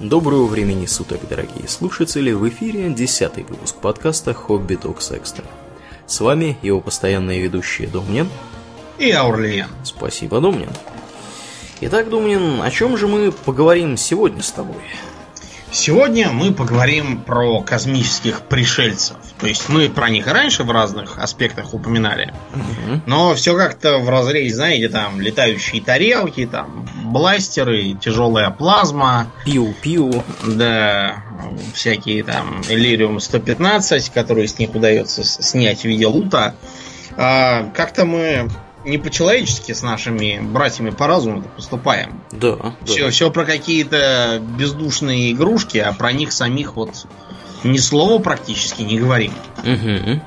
Доброго времени суток, дорогие слушатели! В эфире десятый выпуск подкаста «Хобби Токс Экстра». С вами его постоянные ведущие Домнин и Аурлиен. Спасибо, Домнин. Итак, Домнин, о чем же мы поговорим сегодня с тобой? Сегодня мы поговорим про космических пришельцев. То есть мы про них раньше в разных аспектах упоминали. Угу. Но все как-то в разрезе, знаете, там летающие тарелки, там бластеры, тяжелая плазма. Пиу-пиу. Да, всякие там Элириум 115, которые с них удается снять в виде лута. А, как-то мы не по-человечески с нашими братьями по разуму поступаем. Да. Все, да. все про какие-то бездушные игрушки, а про них самих вот ни слова практически не говорим. Угу.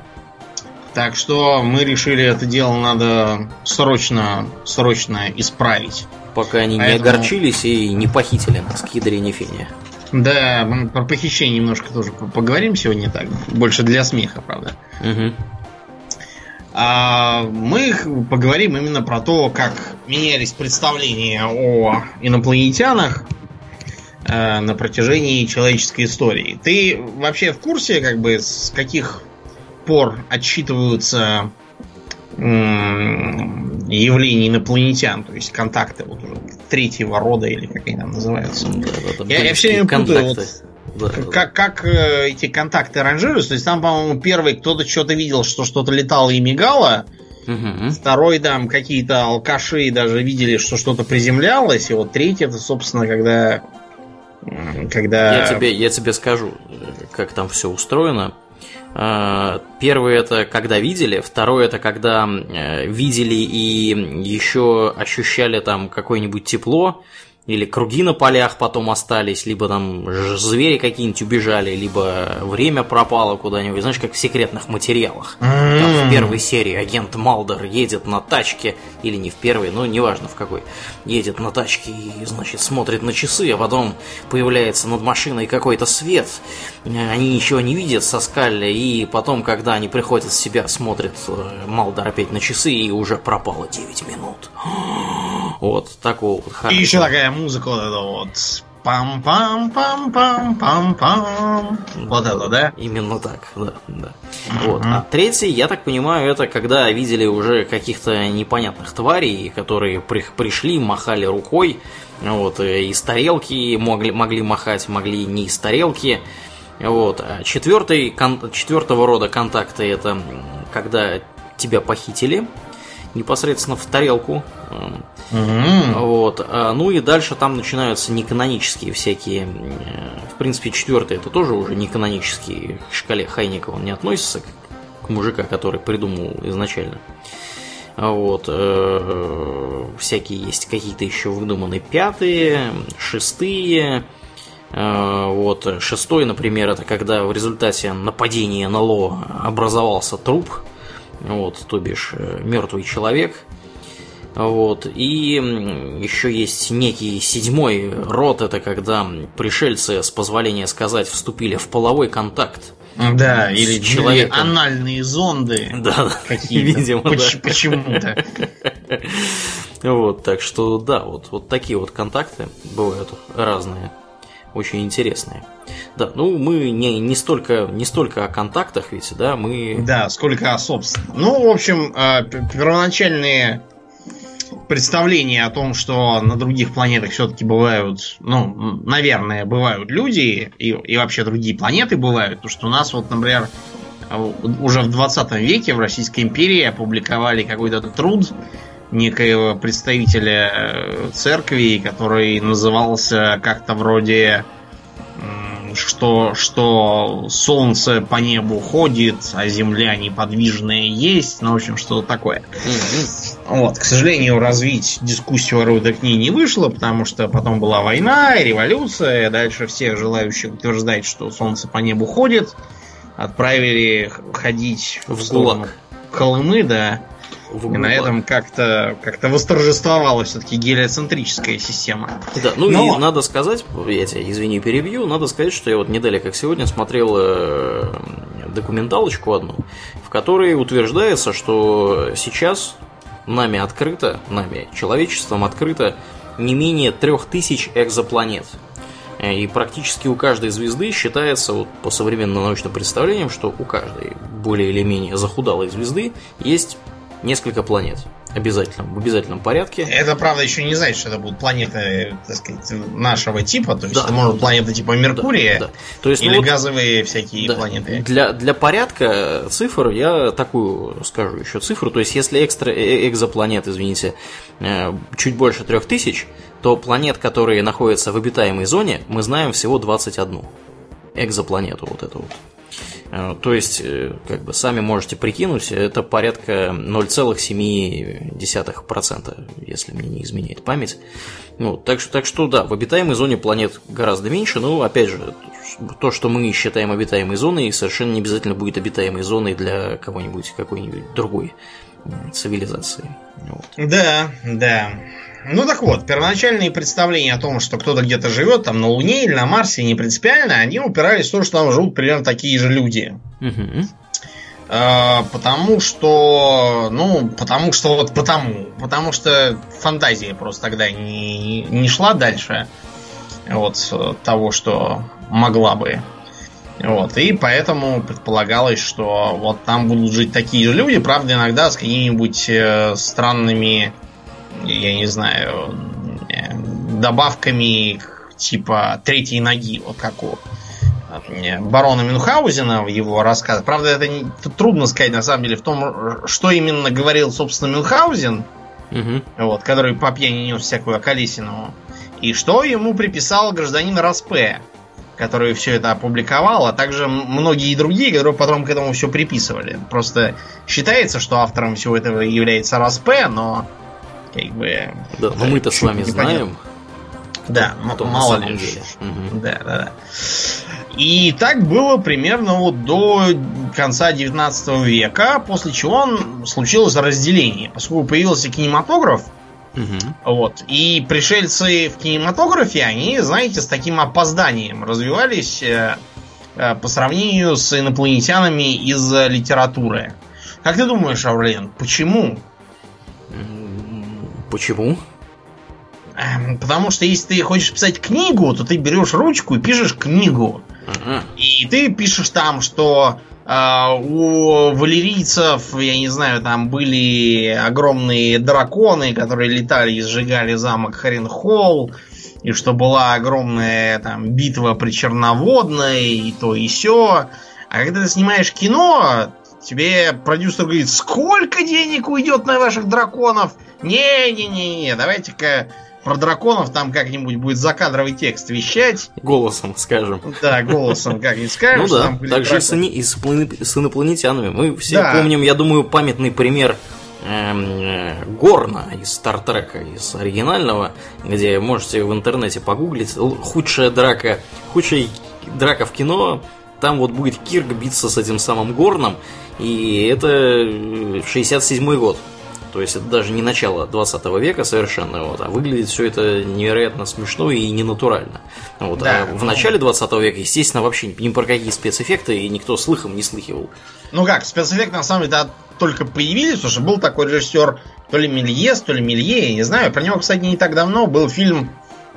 Так что мы решили это дело надо срочно, срочно исправить. Пока они Поэтому... не огорчились и не похитили нас к ядрене фене. Да, мы про похищение немножко тоже поговорим сегодня так. Больше для смеха, правда. Угу. А мы поговорим именно про то, как менялись представления о инопланетянах э, на протяжении человеческой истории. Ты вообще в курсе, как бы, с каких пор отсчитываются явлений инопланетян, то есть контакты вот уже третьего рода или как они там называются. Да, я, я все время путаю вот как, как э, эти контакты ранжируются? То есть там, по-моему, первый кто-то что-то видел, что что-то летало и мигало. Угу. Второй там какие-то алкаши даже видели, что что-то приземлялось. И вот третий это, собственно, когда... когда... Я тебе, я тебе скажу, как там все устроено. А, первый это когда видели, второй это когда э, видели и еще ощущали там какое-нибудь тепло, или круги на полях потом остались, либо там звери какие-нибудь убежали, либо время пропало куда-нибудь, знаешь, как в секретных материалах. Mm-hmm. Там в первой серии агент Малдер едет на тачке, или не в первой, но неважно в какой, едет на тачке и, значит, смотрит на часы, а потом появляется над машиной какой-то свет, они ничего не видят со скалли, и потом, когда они приходят в себя, смотрит э, Малдер опять на часы, и уже пропало 9 минут. Вот, такого вот И еще такая музыка вот эта вот. Пам-пам-пам-пам-пам-пам. Вот это, да? Именно так, да, да. Mm-hmm. Вот. А третий, я так понимаю, это когда видели уже каких-то непонятных тварей, которые при- пришли, махали рукой, вот, из тарелки могли, могли махать, могли не из тарелки. Вот. А четвертый, кон- четвертого рода контакты это когда тебя похитили, непосредственно в тарелку. Mm-hmm. Вот. А, ну и дальше там начинаются неканонические всякие. В принципе, четвертый это тоже уже неканонический к шкале Хайника он не относится к мужика, который придумал изначально. Вот. Э, всякие есть какие-то еще выдуманные пятые, шестые. Э, вот. Шестой, например, это когда в результате нападения на Ло образовался труп вот, то бишь э, мертвый человек. Вот. И еще есть некий седьмой род, это когда пришельцы, с позволения сказать, вступили в половой контакт. Да, или человеком. анальные зонды. Да, какие-то. Видимо, Поч- да. Почему-то. Вот, так что да, вот, вот такие вот контакты бывают разные, очень интересные. Да, ну мы не, не, столько, не столько о контактах ведь, да, мы... Да, сколько о собственном. Ну, в общем, э, первоначальные представления о том, что на других планетах все-таки бывают, ну, наверное, бывают люди, и, и вообще другие планеты бывают, потому что у нас вот, например, уже в 20 веке в Российской империи опубликовали какой-то труд некоего представителя э, церкви, который назывался как-то вроде что, что солнце по небу ходит, а земля неподвижная есть, ну, в общем, что-то такое. Вот, к сожалению, развить дискуссию о к ней не вышло, потому что потом была война, революция, дальше всех желающих утверждать, что солнце по небу ходит, отправили ходить в, в сторону Колымы, да. И на этом как-то как восторжествовала все-таки гелиоцентрическая система. Да, ну Но... и надо сказать, я тебя извини, перебью, надо сказать, что я вот не далее, как сегодня, смотрел э, документалочку одну, в которой утверждается, что сейчас нами открыто, нами, человечеством открыто не менее трех тысяч экзопланет. И практически у каждой звезды считается, вот по современным научным представлениям, что у каждой более или менее захудалой звезды есть несколько планет. Обязательно, в обязательном порядке. Это, правда, еще не значит, что это будут планеты, так сказать, нашего типа. То есть да. это может планеты типа Меркурия да, да. То есть, или ну, газовые всякие да. планеты. Для, для порядка цифр я такую скажу еще цифру. То есть, если экстра, э, экзопланет, извините, э, чуть больше трех тысяч, то планет, которые находятся в обитаемой зоне, мы знаем всего 21. Экзопланету вот эту вот. Э, то есть, э, как бы сами можете прикинуть, это порядка 0,7%, если мне не изменяет память. Ну, так, что, так что да, в обитаемой зоне планет гораздо меньше, но опять же, то, что мы считаем обитаемой зоной, совершенно не обязательно будет обитаемой зоной для кого-нибудь, какой-нибудь другой цивилизации. Вот. Да, да. Ну так вот, первоначальные представления о том, что кто-то где-то живет там на Луне или на Марсе, не принципиально, они упирались в то, что там живут примерно такие же люди. Угу. потому что, ну, потому что вот потому, потому что фантазия просто тогда не, не шла дальше вот того, что могла бы. Вот, и поэтому предполагалось, что вот там будут жить такие же люди, правда, иногда с какими-нибудь э, странными я не знаю, э, добавками типа третьей ноги, вот как у э, барона Мюнхгаузена в его рассказе. Правда, это не, трудно сказать на самом деле в том, что именно говорил, собственно, Мюнхгаузен, угу. вот, который по пьяни нес всякую околесину, и что ему приписал гражданин Распе, который все это опубликовал, а также многие другие, которые потом к этому все приписывали. Просто считается, что автором всего этого является Распе, но как бы... Да, но мы-то с вами знаем. Да, кто мало ли. Деле. Угу. Да, да, да. И так было примерно вот до конца 19 века, после чего случилось разделение. Поскольку появился кинематограф, Угу. Вот. И пришельцы в кинематографе, они, знаете, с таким опозданием развивались э, э, по сравнению с инопланетянами из литературы. Как ты думаешь, Аурлен, почему? Почему? Эм, потому что если ты хочешь писать книгу, то ты берешь ручку и пишешь книгу. uh И ты пишешь там, что э, у валерийцев, я не знаю, там были огромные драконы, которые летали и сжигали замок Харенхолл, и что была огромная там битва при Черноводной, и то и все. А когда ты снимаешь кино, тебе продюсер говорит, сколько денег уйдет на ваших драконов? Не-не-не, давайте-ка про драконов там как-нибудь будет закадровый текст вещать. Голосом скажем. Да, голосом как-нибудь скажем. Ну да, так же и с, инопланетянами. Мы все помним, я думаю, памятный пример эм, э, Горна из Стартрека, из оригинального, где можете в интернете погуглить худшая драка, худшая драка в кино, там вот будет Кирк биться с этим самым Горном, и это 67 год. То есть это даже не начало 20 века совершенно, вот, а выглядит все это невероятно смешно и ненатурально. Вот, да, а в начале 20 века, естественно, вообще ни про какие спецэффекты и никто слыхом не слыхивал. Ну как, спецэффекты на самом деле да, только появились, потому что был такой режиссер то ли Мельес, то ли Мелье, я не знаю. Про него, кстати, не так давно был фильм,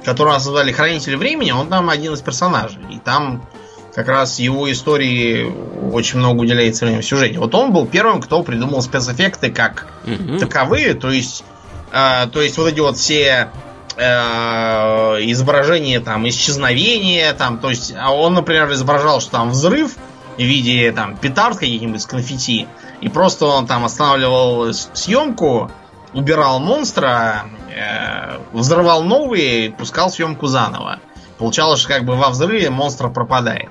который назвали «Хранитель времени», он там один из персонажей. И там как раз его истории очень много уделяется времени в сюжете. Вот он был первым, кто придумал спецэффекты как mm-hmm. таковые, то есть, э, то есть вот эти вот все э, изображения там исчезновения, там, то есть а он, например, изображал, что там взрыв в виде там петард каких-нибудь конфетти, и просто он там останавливал съемку, убирал монстра, э, взрывал новые, пускал съемку заново. Получалось, что как бы во взрыве монстр пропадает.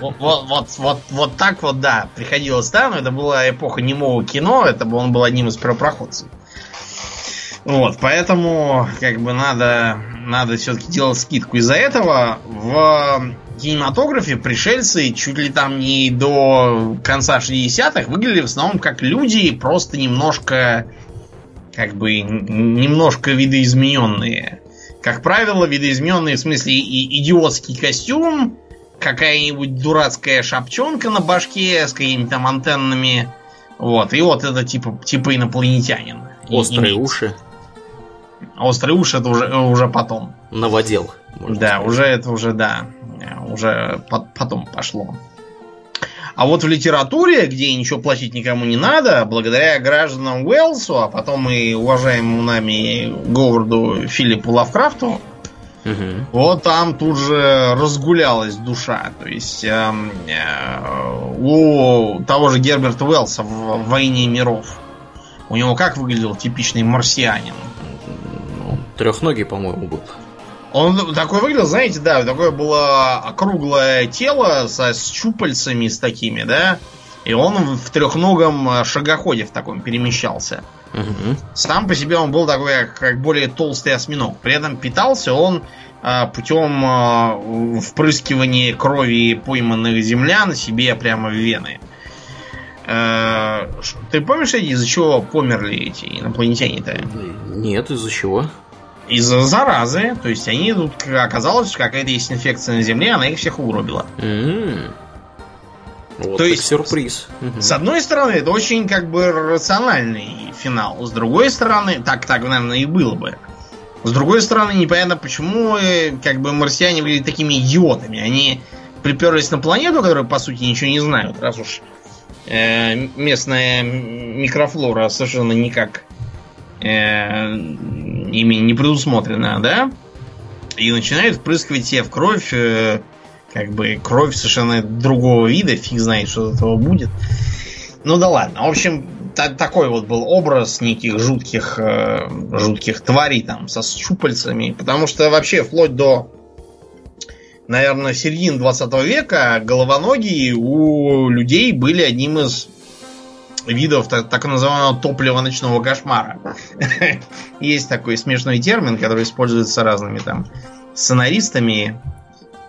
Вот, вот, вот, вот, так вот, да, приходилось но это была эпоха немого кино, это он был одним из первопроходцев. Вот, поэтому, как бы, надо, надо все-таки делать скидку. Из-за этого в кинематографе пришельцы чуть ли там не до конца 60-х выглядели в основном как люди, просто немножко, как бы, немножко видоизмененные. Как правило, видоизмененный в смысле и идиотский костюм, какая-нибудь дурацкая шапчонка на башке с какими-то там антеннами. Вот, и вот это типа, типа инопланетянин. Острые и, уши. Острые уши это уже, уже потом. Новодел, Да, сказать. уже это уже, да, уже потом пошло. А вот в литературе, где ничего платить никому не надо, благодаря гражданам Уэлсу, а потом и уважаемому нами Говарду Филиппу Лавкрафту, Угу. Вот там тут же разгулялась душа. То есть э, э, у того же Герберта Уэллса в «Войне миров» у него как выглядел типичный марсианин? Трехногий, по-моему, был. Он такой выглядел, знаете, да, такое было округлое тело со, с щупальцами с такими, да, и он в трехногом э, шагоходе в таком перемещался. Угу. Сам по себе он был такой, как, более толстый осьминог. При этом питался он а, путем а, впрыскивания крови пойманных землян себе прямо в вены. Ты помнишь, из-за чего померли эти инопланетяне-то? Нет, из-за чего? Из-за заразы. То есть они тут оказалось, что какая-то есть инфекция на Земле, она их всех угробила. Mm-hmm. Вот То есть сюрприз. С одной стороны, это очень как бы рациональный финал. С другой стороны, так, так, наверное, и было бы. С другой стороны, непонятно, почему э, как бы марсиане были такими идиотами. Они приперлись на планету, которую, по сути, ничего не знают, раз уж э, местная микрофлора совершенно никак э, ими не предусмотрена, да? И начинают впрыскивать себе в кровь э, как бы кровь совершенно другого вида, фиг знает, что от этого будет. Ну да ладно. В общем, та- такой вот был образ неких жутких, э, жутких тварей там со щупальцами. Потому что вообще вплоть до, наверное, середины 20 века головоногие у людей были одним из видов так, так называемого топлива ночного кошмара. Есть такой смешной термин, который используется разными там сценаристами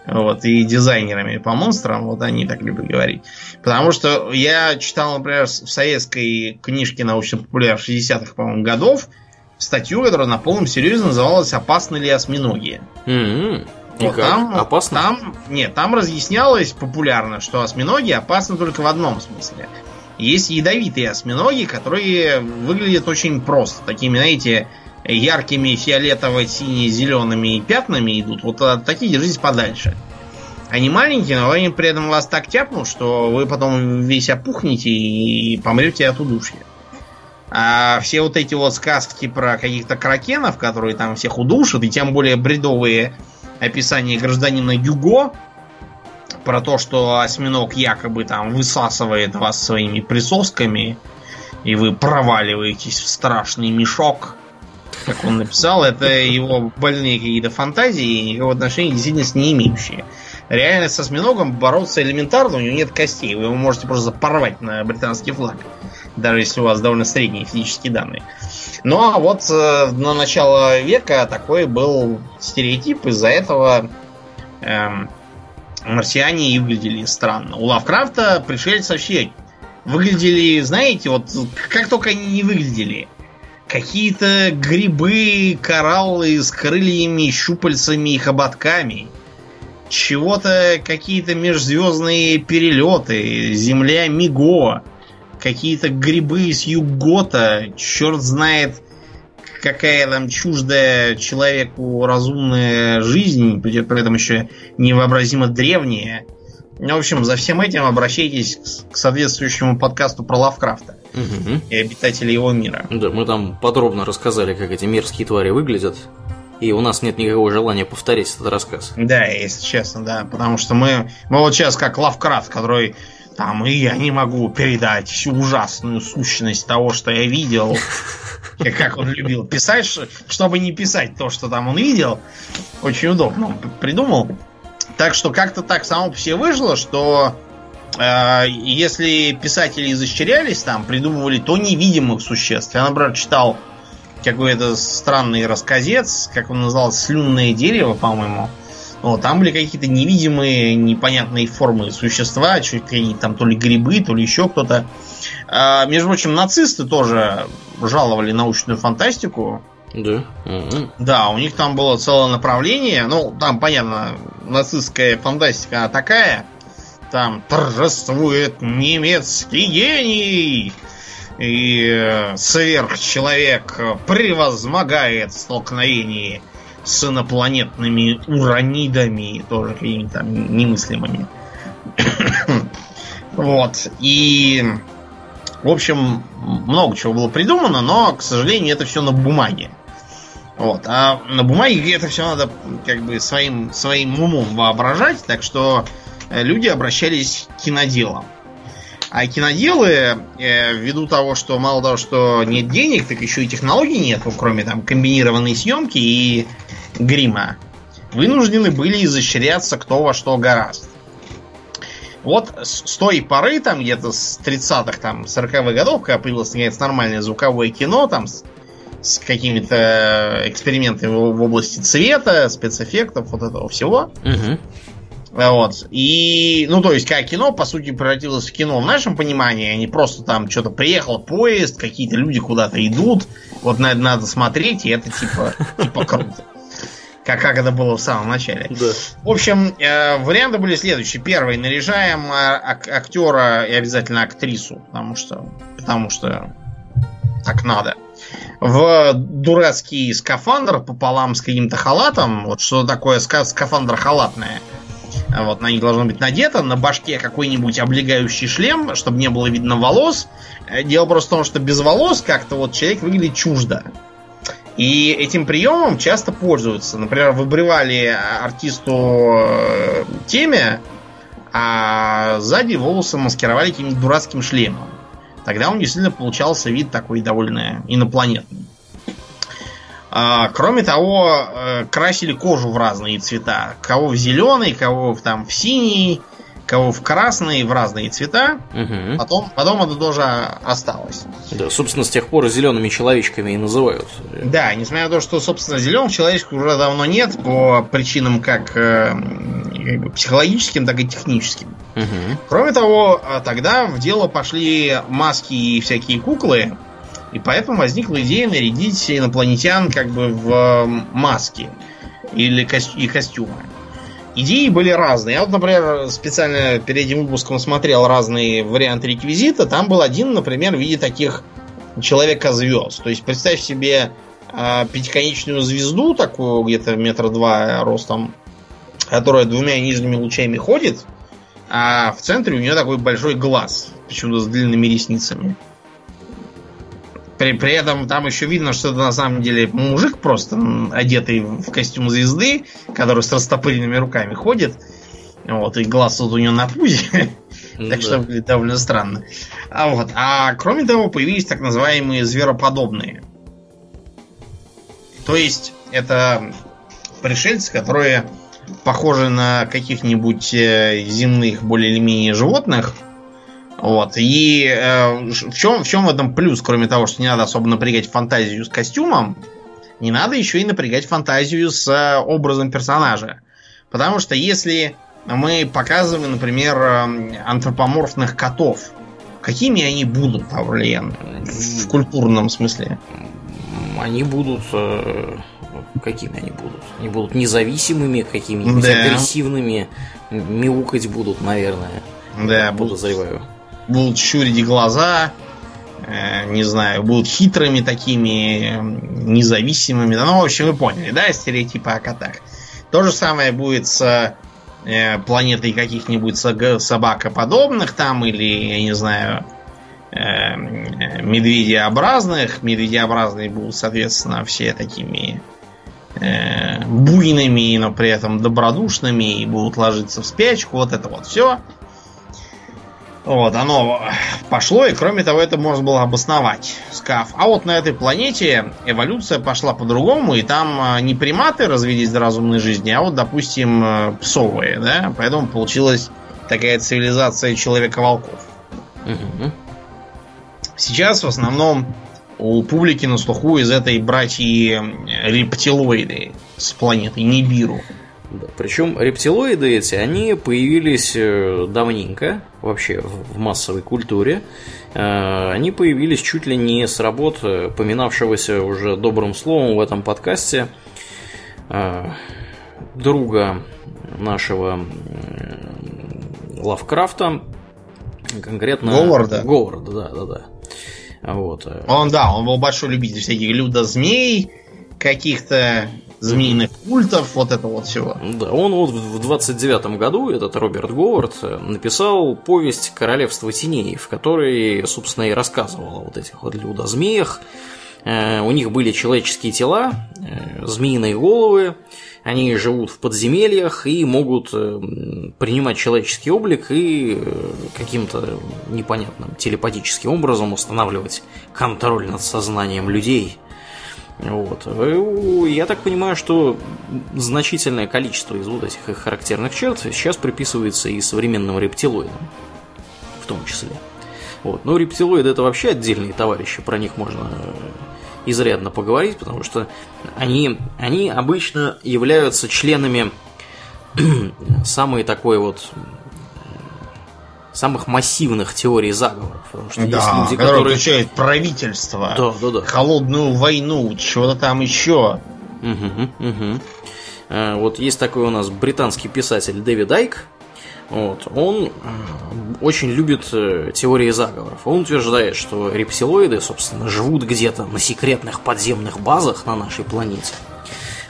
вот, и дизайнерами по монстрам, вот они так любят говорить. Потому что я читал, например, в советской книжке научно-популярных 60-х, по-моему, годов статью, которая на полном серьезе называлась «Опасны ли осьминоги?». Mm-hmm. Вот там, опасно? Там, нет, там разъяснялось популярно, что осьминоги опасны только в одном смысле. Есть ядовитые осьминоги, которые выглядят очень просто. Такими, знаете, яркими фиолетово-сине-зелеными пятнами идут, вот от таких держитесь подальше. Они маленькие, но они при этом вас так тяпнут, что вы потом весь опухнете и помрете от удушья. А все вот эти вот сказки про каких-то кракенов, которые там всех удушат, и тем более бредовые описания гражданина Юго, про то, что осьминог якобы там высасывает вас своими присосками, и вы проваливаетесь в страшный мешок – как он написал, это его больные какие-то фантазии и никакого отношения действительно с не имеющие. Реально с осьминогом бороться элементарно, у него нет костей. Вы его можете просто порвать на британский флаг. Даже если у вас довольно средние физические данные. Ну а вот э, на начало века такой был стереотип. Из-за этого э, марсиане и выглядели странно. У Лавкрафта пришельцы вообще выглядели, знаете, вот как только они не выглядели какие-то грибы, кораллы с крыльями, щупальцами и хоботками. Чего-то какие-то межзвездные перелеты, земля Миго, какие-то грибы с Югота, черт знает, какая там чуждая человеку разумная жизнь, при этом еще невообразимо древняя. В общем, за всем этим обращайтесь к соответствующему подкасту про Лавкрафта угу. и обитателей его мира. Да, мы там подробно рассказали, как эти мерзкие твари выглядят. И у нас нет никакого желания повторить этот рассказ. Да, если честно, да. Потому что мы, мы вот сейчас как Лавкрафт, который там, и я не могу передать всю ужасную сущность того, что я видел. Как он любил писать, чтобы не писать то, что там он видел. Очень удобно он придумал. Так что как-то так само себе вышло, что э, если писатели изощрялись там, придумывали то невидимых существ. Я, например, читал какой-то странный рассказец, как он назывался, слюнное дерево, по-моему. Вот, там были какие-то невидимые, непонятные формы существа, какие-то там то ли грибы, то ли еще кто-то. А, между прочим, нацисты тоже жаловали научную фантастику. Да. Угу. Да, у них там было целое направление. Ну, там, понятно, нацистская фантастика она такая. Там торжествует немецкий гений. И сверхчеловек превозмогает в столкновении с инопланетными уранидами, тоже какими-то там немыслимыми. вот. И, в общем, много чего было придумано, но, к сожалению, это все на бумаге. Вот. А на бумаге это все надо как бы своим, своим умом воображать, так что э, люди обращались к киноделам. А киноделы, э, ввиду того, что мало того, что нет денег, так еще и технологий нет, кроме там комбинированной съемки и грима, вынуждены были изощряться кто во что гораст. Вот с той поры, там где-то с 30-х, там, 40-х годов, когда появилось наконец нормальное звуковое кино, там, с, с какими-то экспериментами в, в области цвета, спецэффектов, вот этого всего. Угу. Вот. И, ну, то есть, как кино, по сути, превратилось в кино в нашем понимании, а не просто там что-то приехал поезд, какие-то люди куда-то идут, вот на это надо смотреть, и это типа, типа круто. Как, как это было в самом начале. Да. В общем, э, варианты были следующие. Первый. Наряжаем э, ак- актера и обязательно актрису, потому что, потому что так надо. В дурацкий скафандр пополам с каким-то халатом. Вот что такое ска- скафандр халатное. Вот, на них должно быть надето, на башке какой-нибудь облегающий шлем, чтобы не было видно волос. Э, дело просто в том, что без волос как-то вот человек выглядит чуждо. И этим приемом часто пользуются. Например, выбривали артисту э, теме, а сзади волосы маскировали каким-нибудь дурацким шлемом. Тогда он действительно получался вид такой довольно инопланетный. А, кроме того, э, красили кожу в разные цвета. Кого в зеленый, кого в, там в синий, кого в красный, в разные цвета. Угу. Потом, потом это тоже осталось. Да, собственно, с тех пор зелеными человечками и называют. Да, несмотря на то, что, собственно, зеленых человечков уже давно нет по причинам как, э, как психологическим, так и техническим. Угу. Кроме того, э, тогда в дело пошли маски и всякие куклы, и поэтому возникла идея нарядить инопланетян как бы в маски или ко- и костюмы. Идеи были разные. Я вот, например, специально перед этим выпуском смотрел разные варианты реквизита. Там был один, например, в виде таких человека-звезд. То есть представь себе э, пятиконечную звезду, такую где-то метра два ростом, которая двумя нижними лучами ходит, а в центре у нее такой большой глаз, почему-то с длинными ресницами. При, при этом там еще видно, что это на самом деле мужик просто одетый в костюм звезды, который с растопыренными руками ходит. Вот, и глаз вот у него на пузе. Ну так что выглядит довольно странно. А вот. А кроме того, появились так называемые звероподобные. То есть, это пришельцы, которые похожи на каких-нибудь э, земных более или менее животных, вот. И э, в, чем, в чем в этом плюс, кроме того, что не надо особо напрягать фантазию с костюмом, не надо еще и напрягать фантазию с э, образом персонажа. Потому что если мы показываем, например, э, антропоморфных котов, какими они будут, Аурлиен, в культурном смысле? Они будут... Э, какими они будут? Они будут независимыми, какими-нибудь да. агрессивными, мяукать будут, наверное. Да, подозреваю будут щурить глаза, э, не знаю, будут хитрыми такими, независимыми. Ну, в общем, вы поняли, да, стереотипы о котах. То же самое будет с э, планетой каких-нибудь собакоподобных там, или, я не знаю, э, медведеобразных. Медведеобразные будут, соответственно, все такими э, буйными, но при этом добродушными и будут ложиться в спячку. Вот это вот все. Вот, оно пошло, и кроме того, это можно было обосновать, скаф. А вот на этой планете эволюция пошла по-другому, и там а, не приматы развелись до разумной жизни, а вот, допустим, э, псовые, да? Поэтому получилась такая цивилизация человека-волков. Угу. Сейчас в основном у публики на слуху из этой братьи рептилоиды с планеты Нибиру. Да. Причем рептилоиды эти, они появились э, давненько, вообще в массовой культуре. Э, они появились чуть ли не с работ, э, поминавшегося уже добрым словом в этом подкасте, друга нашего Лавкрафта, конкретно Говарда. Говарда, да, да, да. Вот. Он, да, он был большой любитель всяких людозмей, каких-то змеиных культов, вот это вот всего. Да, он вот в 29 году, этот Роберт Говард, написал повесть «Королевство теней», в которой, собственно, и рассказывал о вот этих вот людозмеях. Э, у них были человеческие тела, э, змеиные головы, они живут в подземельях и могут э, принимать человеческий облик и каким-то непонятным телепатическим образом устанавливать контроль над сознанием людей – вот. Я так понимаю, что значительное количество из вот этих их характерных черт сейчас приписывается и современным рептилоидам, в том числе. Вот. Но рептилоиды это вообще отдельные товарищи, про них можно э, изрядно поговорить, потому что они, они обычно являются членами самой такой вот самых массивных теорий заговоров. Потому что да, есть люди, которые... которые включают правительство, да, да, да. холодную войну, чего-то там еще. Угу, угу. Вот есть такой у нас британский писатель Дэвид Айк. Вот, он э, очень любит э, теории заговоров. Он утверждает, что рептилоиды, собственно, живут где-то на секретных подземных базах на нашей планете.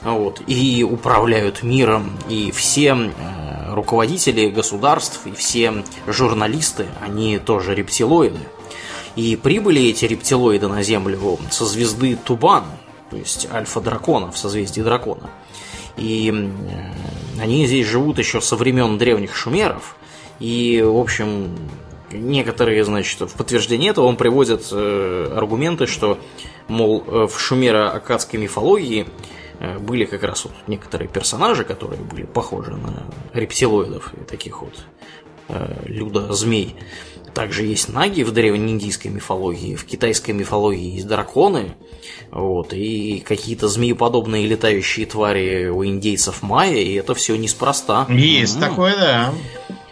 Вот, и управляют миром, и все руководители государств и все журналисты, они тоже рептилоиды. И прибыли эти рептилоиды на Землю со звезды Тубан, то есть альфа-дракона в созвездии дракона. И они здесь живут еще со времен древних шумеров. И, в общем, некоторые, значит, в подтверждение этого он приводит э, аргументы, что, мол, э, в шумеро-акадской мифологии Э, были как раз вот некоторые персонажи, которые были похожи на рептилоидов и таких вот э, люда-змей. Также есть наги в древнеиндийской мифологии, в китайской мифологии есть драконы, вот, и какие-то змееподобные летающие твари у индейцев майя, и это все неспроста. Есть м-м. такое, да.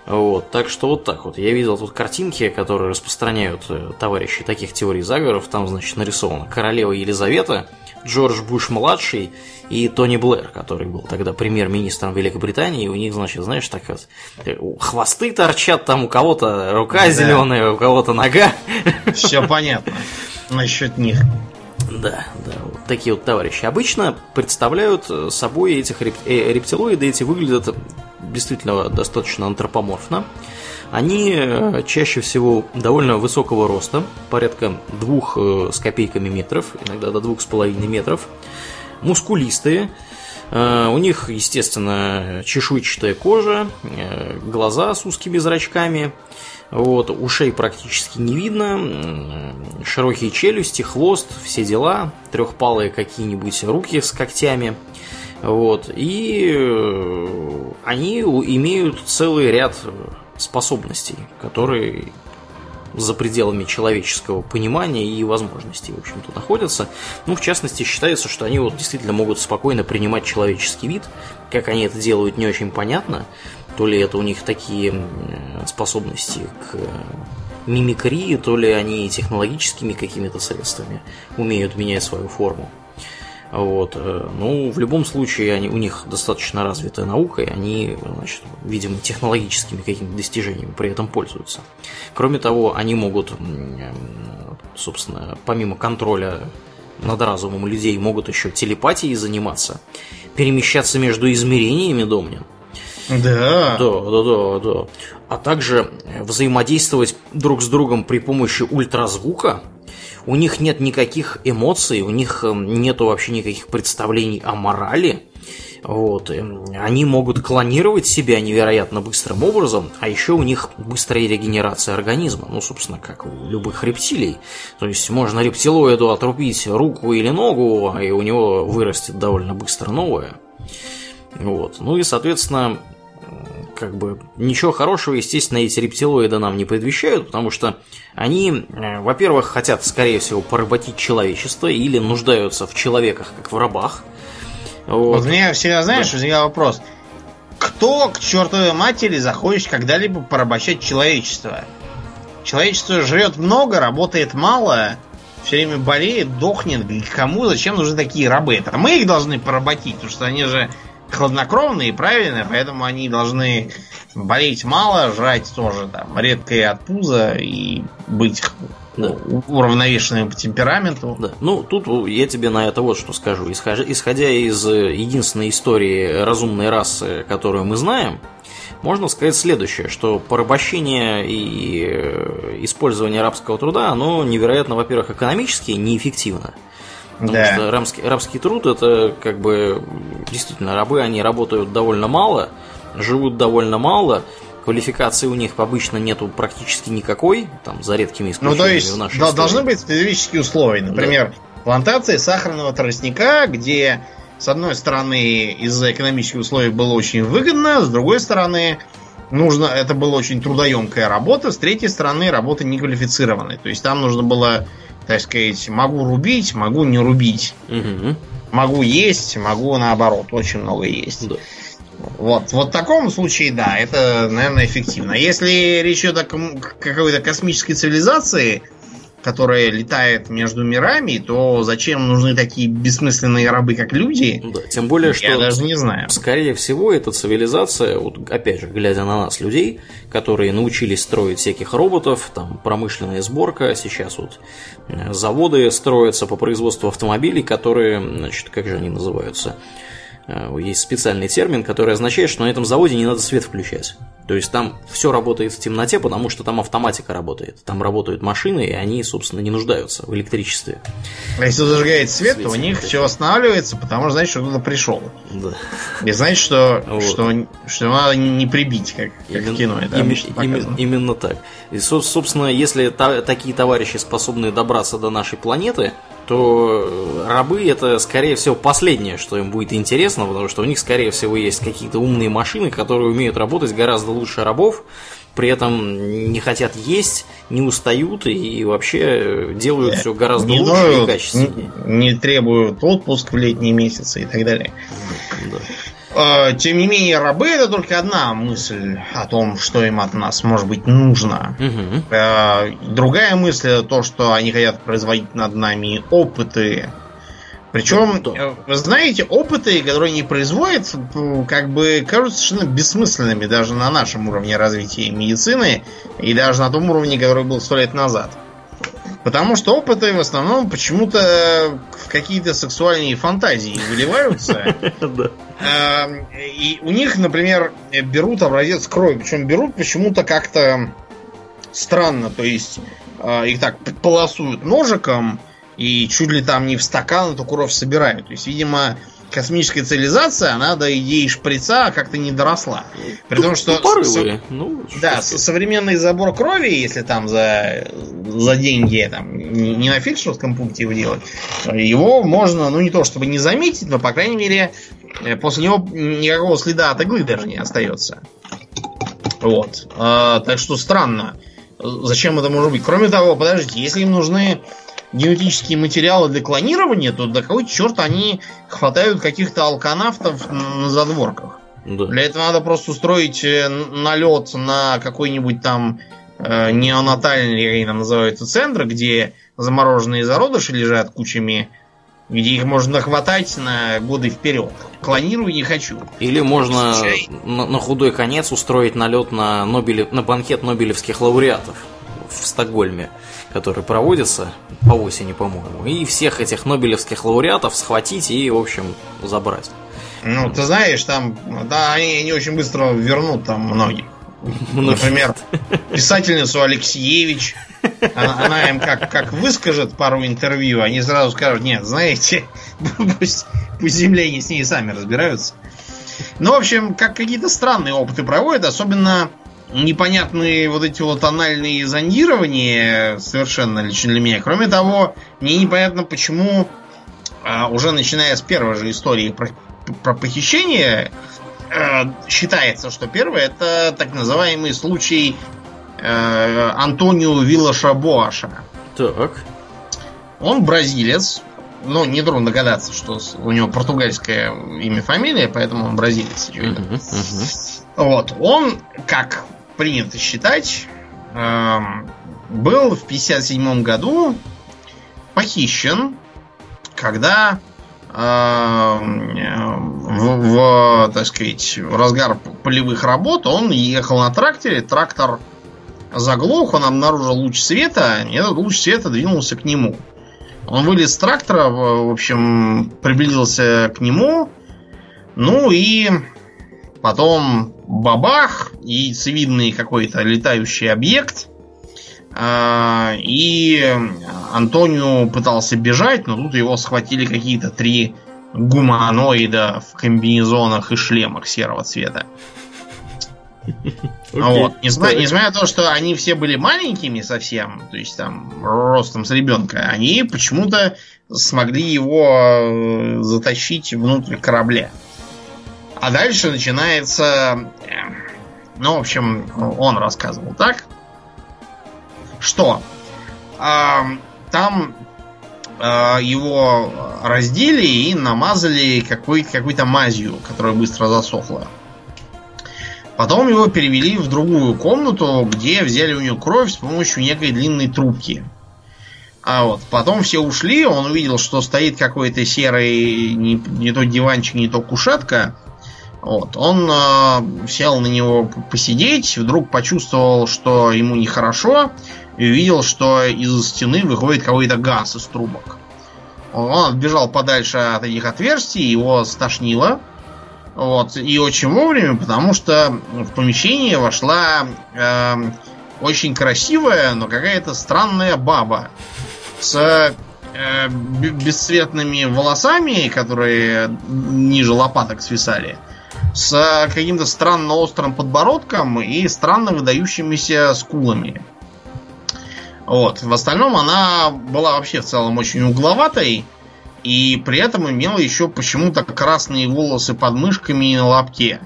Вот, так что вот так вот. Я видел тут картинки, которые распространяют э, товарищи таких теорий заговоров. Там, значит, нарисована королева Елизавета, Джордж Буш младший и Тони Блэр, который был тогда премьер-министром Великобритании. И у них, значит, знаешь, так вот, э, хвосты торчат, там у кого-то рука да. зеленая, у кого-то нога. Все понятно насчет них. Да, да, вот такие вот товарищи. Обычно представляют собой этих реп... э, рептилоиды, эти выглядят действительно достаточно антропоморфно. Они э, чаще всего довольно высокого роста, порядка двух э, с копейками метров, иногда до двух с половиной метров, мускулистые, э, у них, естественно, чешуйчатая кожа, глаза с узкими зрачками, вот, ушей практически не видно, широкие челюсти, хвост, все дела, трехпалые какие-нибудь руки с когтями. Вот, и они имеют целый ряд способностей, которые за пределами человеческого понимания и возможностей, в общем-то, находятся. Ну, в частности, считается, что они вот действительно могут спокойно принимать человеческий вид. Как они это делают, не очень понятно. То ли это у них такие способности к мимикрии, то ли они технологическими какими-то средствами умеют менять свою форму. Вот. Э, ну, в любом случае, они, у них достаточно развитая наука, и они, значит, видимо, технологическими какими-то достижениями при этом пользуются. Кроме того, они могут, собственно, помимо контроля над разумом людей, могут еще телепатией заниматься, перемещаться между измерениями, Домнин. Да. Да, да, да, да. А также взаимодействовать друг с другом при помощи ультразвука, у них нет никаких эмоций, у них эм, нету вообще никаких представлений о морали. Вот. Эм, они могут клонировать себя невероятно быстрым образом, а еще у них быстрая регенерация организма, ну, собственно, как у любых рептилий. То есть можно рептилоиду отрубить руку или ногу, и у него вырастет довольно быстро новое. Вот. Ну и, соответственно, как бы ничего хорошего, естественно, эти рептилоиды нам не предвещают, потому что они, э, во-первых, хотят, скорее всего, поработить человечество или нуждаются в человеках, как в рабах. Вот, вот меня всегда, знаешь, да. возникал вопрос. Кто к чертовой матери захочет когда-либо порабощать человечество? Человечество живет много, работает мало, все время болеет, дохнет. Кому, зачем нужны такие рабы? Это мы их должны поработить, потому что они же хладнокровные и правильные, поэтому они должны болеть мало, жрать тоже там редкое от пуза и быть да. уравновешенными по темпераменту. Да. Ну, тут я тебе на это вот что скажу. Исходя, исходя из единственной истории разумной расы, которую мы знаем, можно сказать следующее, что порабощение и э, использование рабского труда, оно невероятно, во-первых, экономически неэффективно. Потому да. что рабский, рабский труд это как бы действительно рабы, они работают довольно мало, живут довольно мало, квалификации у них обычно нету практически никакой, там за редкими исключениями ну, то есть, в нашей да, должны быть специфические условия. Например, да. плантации сахарного тростника, где с одной стороны, из-за экономических условий было очень выгодно, с другой стороны, нужно, это была очень трудоемкая работа, с третьей стороны, работа неквалифицированная. То есть там нужно было, так сказать, могу рубить, могу не рубить. Угу. Могу есть, могу наоборот, очень много есть. Да. Вот, вот в таком случае, да, это, наверное, эффективно. Если речь идет о какой-то космической цивилизации, которая летает между мирами, то зачем нужны такие бессмысленные рабы, как люди? Да, тем более, что... Я даже не знаю. Скорее всего, эта цивилизация, вот опять же, глядя на нас, людей, которые научились строить всяких роботов, там промышленная сборка, сейчас вот э, заводы строятся по производству автомобилей, которые, значит, как же они называются? Э, есть специальный термин, который означает, что на этом заводе не надо свет включать. То есть там все работает в темноте, потому что там автоматика работает. Там работают машины, и они, собственно, не нуждаются в электричестве. А если зажигает свет, то у них все останавливается, потому что значит, что кто-то пришел. Да. И значит, что, вот. что, что надо не прибить, как, как именно, в кино. Это именно, именно, именно так. И, собственно, если та, такие товарищи способны добраться до нашей планеты, то рабы это, скорее всего, последнее, что им будет интересно, потому что у них, скорее всего, есть какие-то умные машины, которые умеют работать гораздо лучше рабов, при этом не хотят есть, не устают и вообще делают все гораздо не лучше и качественнее. Не, не требуют отпуск в летние месяцы и так далее. Да. А, тем не менее, рабы это только одна мысль о том, что им от нас может быть нужно. Угу. Другая мысль это то, что они хотят производить над нами опыты. Причем, э, вы знаете, опыты, которые они производят, как бы кажутся совершенно бессмысленными даже на нашем уровне развития медицины и даже на том уровне, который был сто лет назад. Потому что опыты в основном почему-то в какие-то сексуальные фантазии выливаются. Эм, и у них, например, берут образец крови. Причем берут почему-то как-то странно. То есть э, их так полосуют ножиком и чуть ли там не в стакан эту кровь собирают. То есть, видимо, космическая цивилизация, она до идеи шприца как-то не доросла. При том, что... Со... Ну, да, что современный забор крови, если там за, за деньги там, не на фельдшерском пункте его делать, его можно, ну не то чтобы не заметить, но, по крайней мере, э, после него никакого следа от иглы даже не остается. Вот. А, так что странно. Зачем это может быть? Кроме того, подождите, если им нужны генетические материалы для клонирования, то до какой черт они хватают каких-то алканавтов на задворках? Да. Для этого надо просто устроить э, налет на какой-нибудь там э, неонатальный, как они там называются, центр, где замороженные зародыши лежат кучами, где их можно хватать на годы вперед. Клонирую не хочу. Или можно на, на худой конец устроить налет на, Нобеле, на банкет Нобелевских лауреатов в Стокгольме который проводится по осени, по-моему, и всех этих нобелевских лауреатов схватить и, в общем, забрать. Ну, ты знаешь, там, да, они, они очень быстро вернут там многих. Например, писательницу Алексеевич. Она, она им как, как выскажет пару интервью, они сразу скажут, нет, знаете, пусть, пусть земляне с ней сами разбираются. Ну, в общем, как какие-то странные опыты проводят, особенно непонятные вот эти вот тональные зондирования совершенно лично для меня. Кроме того, мне непонятно, почему а, уже начиная с первой же истории про, про похищение а, считается, что первое это так называемый случай а, Антонио Виллаша Боаша. Так. Он бразилец. Ну, не трудно догадаться, что у него португальское имя, фамилия, поэтому он бразилец. Uh-huh, uh-huh. Вот. Он, как принято считать, эм, был в 1957 году похищен, когда эм, в, в, так сказать, в разгар полевых работ он ехал на тракторе, трактор заглох, он обнаружил луч света, и этот луч света двинулся к нему. Он вылез с трактора, в общем, приблизился к нему, ну и потом бабах, яйцевидный какой-то летающий объект. А, и Антонио пытался бежать, но тут его схватили какие-то три гуманоида в комбинезонах и шлемах серого цвета. Okay. Вот. Несмотря, несмотря на то, что они все были маленькими совсем, то есть там ростом с ребенка, они почему-то смогли его э, затащить внутрь корабля. А дальше начинается... Э, ну, в общем, он рассказывал так, что э, там э, его раздели и намазали какой- какой-то мазью, которая быстро засохла. Потом его перевели в другую комнату, где взяли у него кровь с помощью некой длинной трубки. А вот потом все ушли, он увидел, что стоит какой-то серый не, не то диванчик, не то кушетка. Вот. Он э, сел на него посидеть, вдруг почувствовал, что ему нехорошо, и увидел, что из стены выходит какой-то газ из трубок. Он отбежал подальше от этих отверстий, его стошнило. Вот. И очень вовремя, потому что в помещение вошла э, очень красивая, но какая-то странная баба с э, бесцветными волосами, которые ниже лопаток свисали, с каким-то странно острым подбородком и странно выдающимися скулами. Вот. В остальном она была вообще в целом очень угловатой. И при этом имела еще почему-то красные волосы под мышками и на лобке.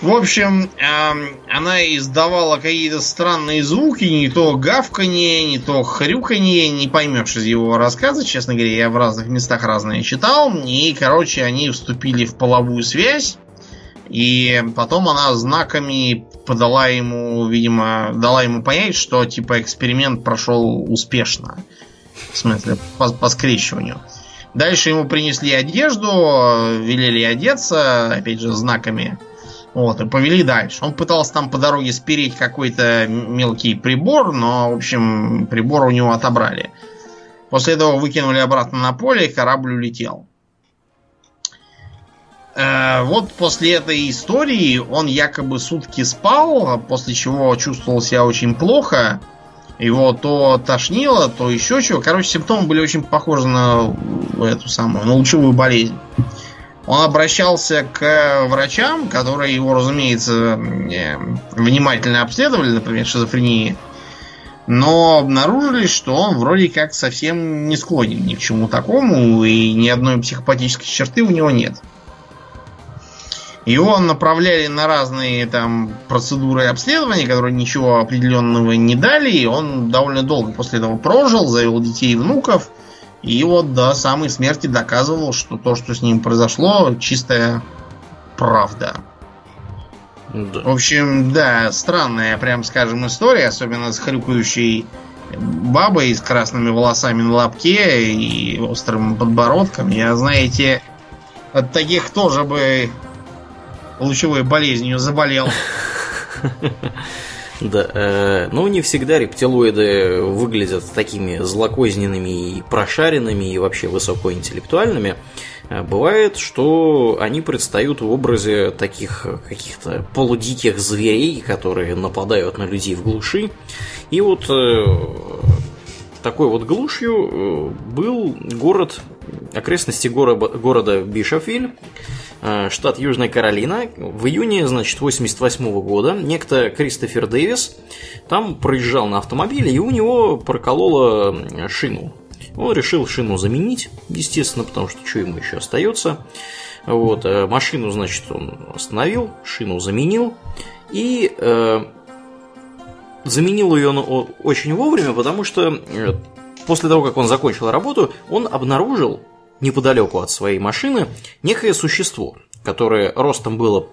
В общем, э, она издавала какие-то странные звуки, не то гавканье, не то хрюканье, не поймешь из его рассказа, честно говоря, я в разных местах разные читал. И, короче, они вступили в половую связь, и потом она знаками подала ему, видимо, дала ему понять, что типа эксперимент прошел успешно. В смысле, по, по скрещиванию. Дальше ему принесли одежду, велели одеться, опять же, знаками. Вот, и повели дальше. Он пытался там по дороге спереть какой-то мелкий прибор, но, в общем, прибор у него отобрали. После этого выкинули обратно на поле, и корабль улетел. Э, вот после этой истории он якобы сутки спал, после чего чувствовал себя очень плохо. Его то тошнило, то еще чего. Короче, симптомы были очень похожи на эту самую, на лучевую болезнь. Он обращался к врачам, которые его, разумеется, внимательно обследовали, например, шизофрении. Но обнаружили, что он вроде как совсем не склонен ни к чему такому, и ни одной психопатической черты у него нет. Его направляли на разные там процедуры обследования, которые ничего определенного не дали. И он довольно долго после этого прожил, завел детей и внуков. И вот до самой смерти доказывал, что то, что с ним произошло, чистая правда. Да. В общем, да, странная, прям скажем, история, особенно с хрюкающей бабой с красными волосами на лобке и острым подбородком. Я, знаете, от таких тоже бы лучевой болезнью заболел. Да, э, ну не всегда рептилоиды выглядят такими злокозненными и прошаренными и вообще высокоинтеллектуальными. Э, бывает, что они предстают в образе таких каких-то полудиких зверей, которые нападают на людей в глуши. И вот э, такой вот глушью был город, окрестности города, города Бишофиль, штат Южная Каролина. В июне, значит, 88 года некто Кристофер Дэвис там проезжал на автомобиле, и у него прокололо шину. Он решил шину заменить, естественно, потому что что ему еще остается. Вот, э, машину, значит, он остановил, шину заменил, и э, заменил ее очень вовремя, потому что э, после того, как он закончил работу, он обнаружил неподалеку от своей машины некое существо, которое ростом было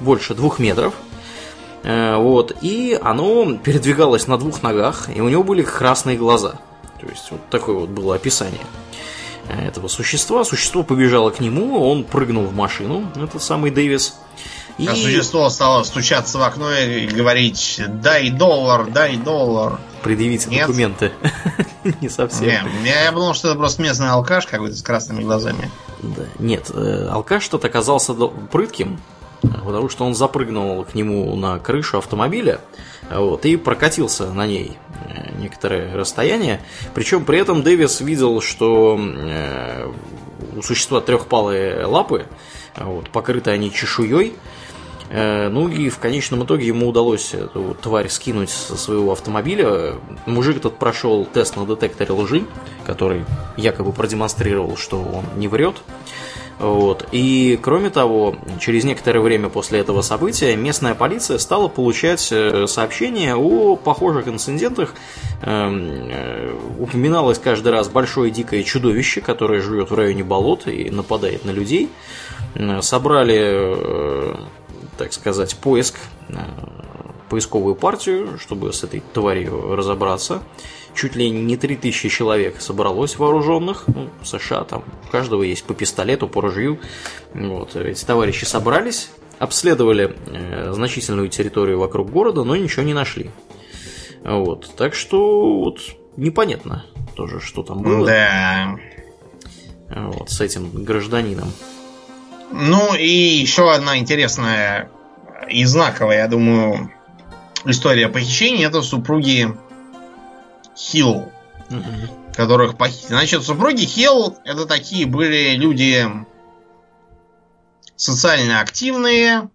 больше двух метров, э, вот, и оно передвигалось на двух ногах, и у него были красные глаза. То есть вот такое вот было описание этого существа. Существо побежало к нему, он прыгнул в машину, этот самый Дэвис. И... А существо стало стучаться в окно и говорить «дай доллар, дай доллар». Предъявить Нет? документы. Не совсем. Не, я думал, что это просто местный алкаш какой-то с красными глазами. Да. Нет, э, алкаш тот оказался прытким, потому что он запрыгнул к нему на крышу автомобиля вот, и прокатился на ней э, некоторое расстояние. Причем при этом Дэвис видел, что э, у существа трехпалые лапы, вот, покрыты они чешуей, ну и в конечном итоге ему удалось эту тварь скинуть со своего автомобиля. Мужик этот прошел тест на детекторе лжи, который якобы продемонстрировал, что он не врет. Вот. И кроме того, через некоторое время после этого события местная полиция стала получать э, сообщения о похожих инцидентах. Эм, э, упоминалось каждый раз большое дикое чудовище, которое живет в районе болот и нападает на людей. Собрали так сказать, поиск, э, поисковую партию, чтобы с этой тварью разобраться. Чуть ли не 3000 человек собралось вооруженных. Ну, в США там у каждого есть по пистолету, по ружью. Вот. Эти товарищи собрались, обследовали э, значительную территорию вокруг города, но ничего не нашли. Вот. Так что вот непонятно тоже, что там было. Да. Вот, с этим гражданином. Ну и еще одна интересная и знаковая, я думаю, история похищения это супруги Хилл, которых похитили. Значит, супруги Хилл это такие были люди социально активные,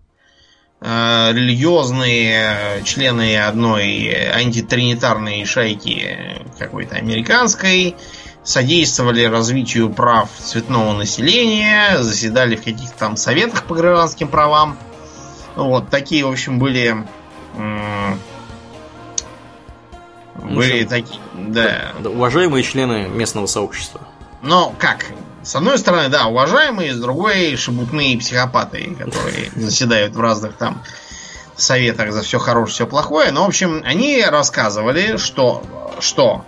э, религиозные члены одной антитринитарной шайки какой-то американской, содействовали развитию прав цветного населения, заседали в каких-то там советах по гражданским правам. Вот, такие, в общем, были... Были такие, да. Уважаемые члены местного сообщества. Но как? С одной стороны, да, уважаемые, с другой шебутные психопаты, которые заседают в разных там советах за все хорошее, все плохое. Но, в общем, они рассказывали, что, что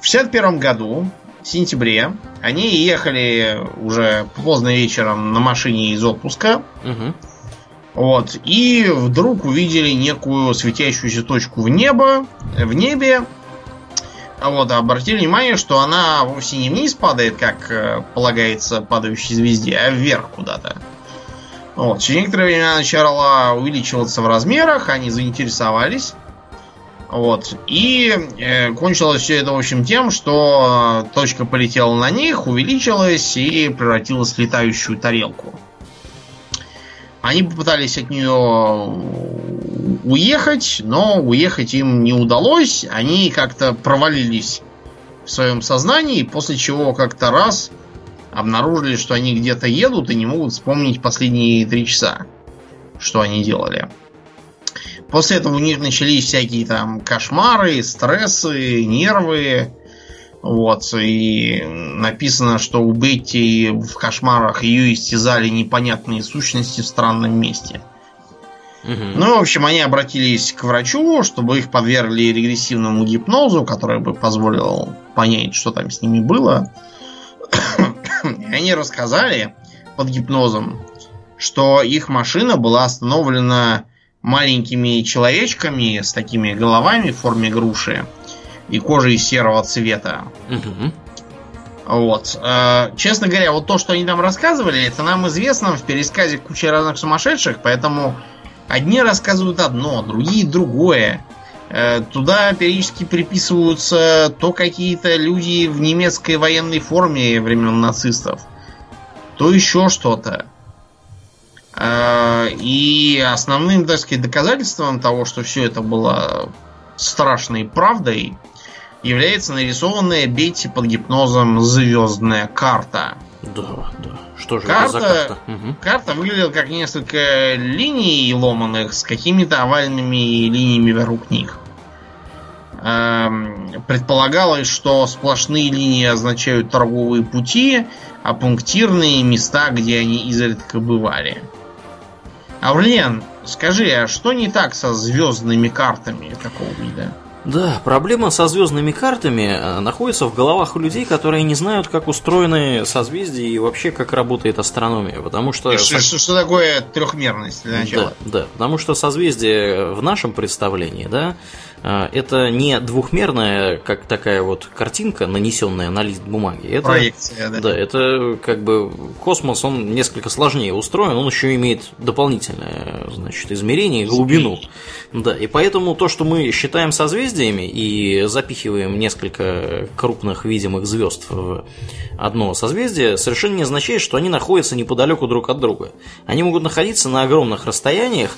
в 61 году, в сентябре, они ехали уже поздно вечером на машине из отпуска. Угу. Вот. И вдруг увидели некую светящуюся точку в небо, в небе. Вот, обратили внимание, что она вовсе не вниз падает, как э, полагается падающей звезде, а вверх куда-то. Вот. Через некоторое время она начала увеличиваться в размерах, они заинтересовались. Вот. И э, кончилось все это, в общем, тем, что точка полетела на них, увеличилась и превратилась в летающую тарелку. Они попытались от нее уехать, но уехать им не удалось. Они как-то провалились в своем сознании, после чего как-то раз обнаружили, что они где-то едут и не могут вспомнить последние три часа, что они делали. После этого у них начались всякие там кошмары, стрессы, нервы. Вот, и написано, что у Бетти в кошмарах ее истязали непонятные сущности в странном месте. Угу. Ну, в общем, они обратились к врачу, чтобы их подвергли регрессивному гипнозу, который бы позволил понять, что там с ними было. И они рассказали под гипнозом, что их машина была остановлена маленькими человечками с такими головами в форме груши и кожей серого цвета. Угу. Вот. Э, честно говоря, вот то, что они там рассказывали, это нам известно в пересказе кучи разных сумасшедших, поэтому одни рассказывают одно, другие другое. Э, туда периодически приписываются то какие-то люди в немецкой военной форме времен нацистов, то еще что-то. Э, и основным, так сказать, доказательством того, что все это было страшной правдой, является нарисованная Бетти под гипнозом звездная карта. Да, да. Что же карта, это за карта? Угу. Карта выглядела как несколько линий ломаных с какими-то овальными линиями вокруг них. Эм, предполагалось, что сплошные линии означают торговые пути, а пунктирные места, где они изредка бывали. Аурлен, скажи, а что не так со звездными картами такого вида? Да, проблема со звездными картами э, находится в головах у людей, которые не знают, как устроены созвездия и вообще как работает астрономия. Потому что. Что, что, что такое трехмерность для начала? Да, да, потому что созвездие в нашем представлении, да, это не двухмерная, как такая вот картинка, нанесенная на лист бумаги. Это, Проекция, да. Да, это как бы космос, он несколько сложнее устроен, он еще имеет дополнительное, значит, измерение и глубину. Да, и поэтому то, что мы считаем созвездиями и запихиваем несколько крупных видимых звезд в одно созвездие, совершенно не означает, что они находятся неподалеку друг от друга. Они могут находиться на огромных расстояниях,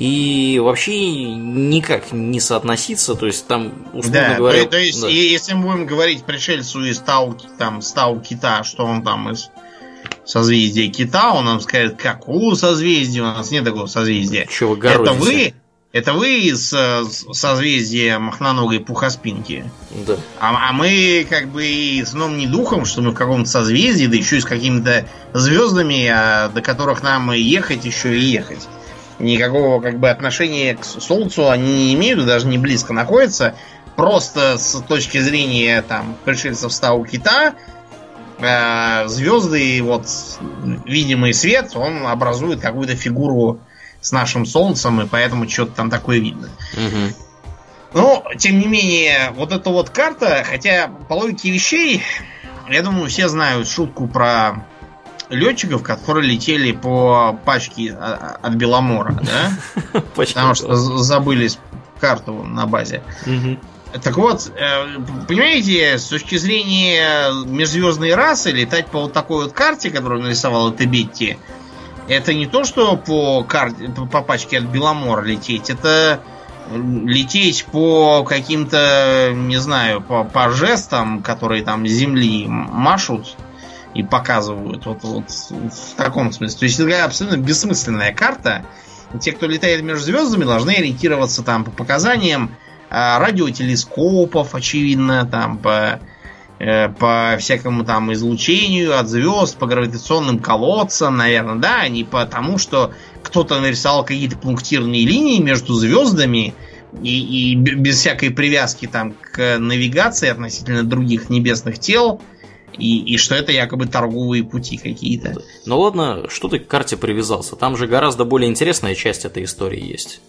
и вообще никак не соотноситься, то есть там, условно да, говоря... То, то есть, да. если мы будем говорить пришельцу из Тау, там, Стау Кита, что он там из созвездия Кита, он нам скажет, какого созвездия? У нас нет такого созвездия. Чего вы Это вы, это вы из э, созвездия махноногой пухоспинки. Да. А, а мы как бы и сном не духом, что мы в каком-то созвездии, да еще и с какими-то звездами, а, до которых нам ехать еще и ехать никакого как бы отношения к Солнцу они не имеют, даже не близко находятся. Просто с точки зрения там пришельцев стау кита, э, звезды, вот видимый свет, он образует какую-то фигуру с нашим Солнцем, и поэтому что-то там такое видно. Угу. Но, тем не менее, вот эта вот карта, хотя по логике вещей, я думаю, все знают шутку про летчиков, которые летели по пачке а, от Беломора, да? Потому что забыли карту на базе. Так вот, э, понимаете, с точки зрения межзвездной расы, летать по вот такой вот карте, которую нарисовала Тебетти, это не то, что по, карте, по пачке от Беломора лететь, это лететь по каким-то, не знаю, по, по жестам, которые там земли машут, и показывают. Вот, вот в таком смысле. То есть это абсолютно бессмысленная карта. Те, кто летает между звездами, должны ориентироваться там по показаниям а, радиотелескопов, очевидно, там по, э, по всякому там излучению от звезд, по гравитационным колодцам, наверное, да, а не потому, что кто-то нарисовал какие-то пунктирные линии между звездами и, и без всякой привязки там к навигации относительно других небесных тел и, и что это якобы торговые пути какие-то. Ну ладно, что ты к карте привязался? Там же гораздо более интересная часть этой истории есть.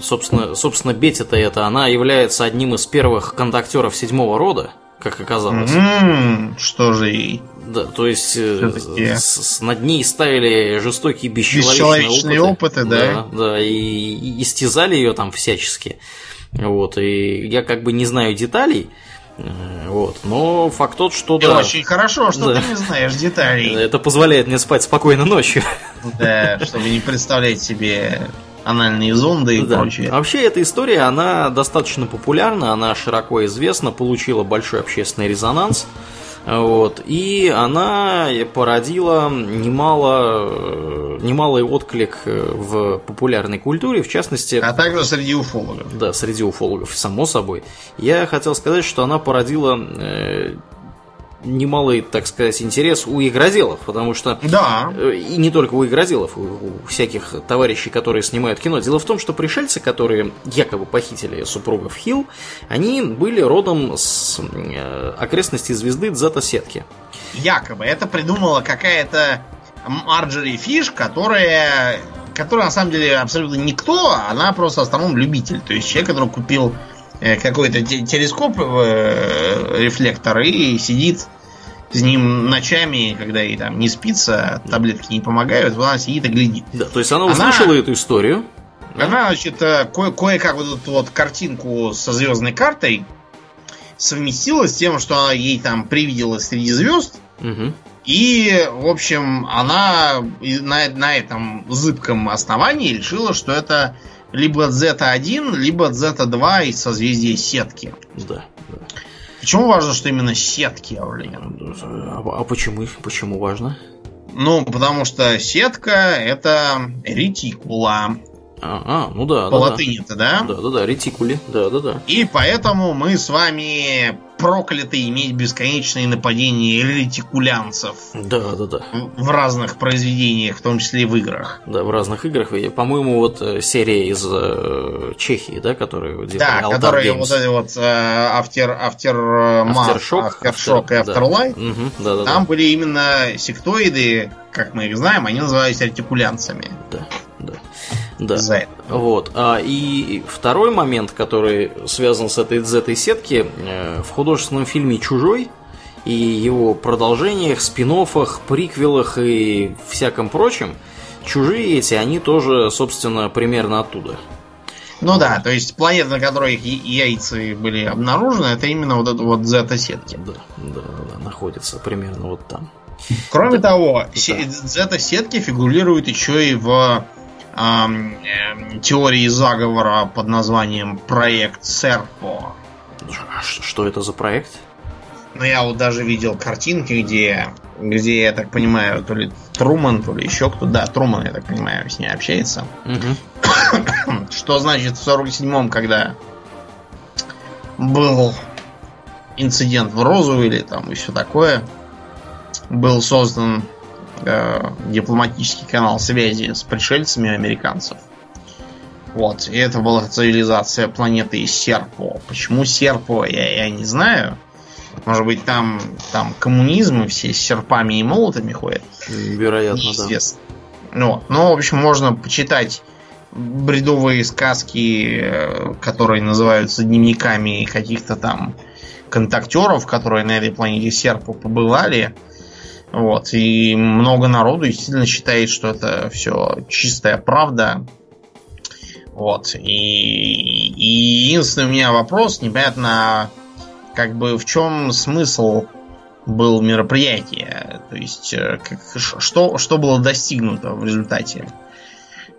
Собственно, собственно Бетти-то это, она является одним из первых контактеров седьмого рода, как оказалось. Mm-hmm. Что же ей? Да, то есть э, с, с, над ней ставили жестокие бесчеловечные, бесчеловечные опыты. опыты да? да? Да, и, и истязали ее там всячески. Вот, и я как бы не знаю деталей, вот. Но факт тот, что и да. Очень хорошо, что да. ты не знаешь деталей. Это позволяет мне спать спокойно ночью. Да, чтобы не представлять себе анальные зонды и да. прочее. Вообще эта история, она достаточно популярна, она широко известна, получила большой общественный резонанс. Вот. И она породила немало, немалый отклик э, в популярной культуре, в частности... А также среди уфологов. Да, среди уфологов, само собой. Я хотел сказать, что она породила э, немалый, так сказать, интерес у игроделов, потому что да. Э, и не только у игроделов, у, у всяких товарищей, которые снимают кино. Дело в том, что пришельцы, которые якобы похитили супругов Хилл, они были родом с э, окрестностей звезды Дзета-сетки. Якобы. Это придумала какая-то Марджори Фиш, которая которая на самом деле абсолютно никто, она просто астроном-любитель. То есть человек, который купил какой-то телескоп, э, рефлектор, и сидит с ним ночами, когда ей там не спится, таблетки не помогают, она сидит и глядит. Да, то есть она услышала она, эту историю. Она, значит, э, ко- кое-как вот эту вот картинку со звездной картой совместила с тем, что ей там привиделось среди звезд. Угу. И, в общем, она на, на этом зыбком основании решила, что это либо Z1, либо Z2 из созвездия сетки. Да, да. Почему важно, что именно сетки, Аурлиен? А, а почему, почему важно? Ну, потому что сетка это ретикула. А, а, ну да. По да, латыни-то, да? Да, да, да, ретикули. Да, да, да. И поэтому мы с вами прокляты иметь бесконечные нападения ретикулянцев Да, да, да. в разных произведениях, в том числе и в играх. Да, в разных играх. По-моему, вот э, серия из э, Чехии, да, делали Да, Altar которые Games. вот эти вот э, After, After Math, Aftershock, Aftershock и After- да. Мгм, да, да, там были именно сектоиды, как мы их знаем, они назывались ретикулянцами. да, да, да. За это. Вот. А, и второй момент, который связан с этой этой сетки, э, в художественном фильме «Чужой» и его продолжениях, спин приквелах и всяком прочем, чужие эти, они тоже, собственно, примерно оттуда. Ну да, то есть планета, на которой их яйца были обнаружены, это именно вот это вот зета-сетки. Да, да, да, находится примерно вот там. Кроме того, Да. се- зета-сетки фигурируют еще и в теории заговора под названием проект Серпо. А что это за проект? Но я вот даже видел картинки, где, где, я так понимаю, то ли Труман, то ли еще кто. Да, Труман, я так понимаю, с ней общается. Мгм. Что значит в 47-м, когда был инцидент в Розуэле там и все такое, был создан э, дипломатический канал связи с пришельцами американцев. Вот, и это была цивилизация планеты Серпо. Почему Серпо, я, я не знаю. Может быть, там, там коммунизм, и все с серпами и молотами ходят. Вероятно, да. Неизвестно. Ну, вот. ну, в общем, можно почитать бредовые сказки, э, которые называются дневниками каких-то там контактеров, которые на этой планете Серпу побывали. Вот. И много народу действительно считает, что это все чистая правда. Вот. И, и единственный у меня вопрос, непонятно, как бы в чем смысл был мероприятие. То есть, э, как- что, что было достигнуто в результате?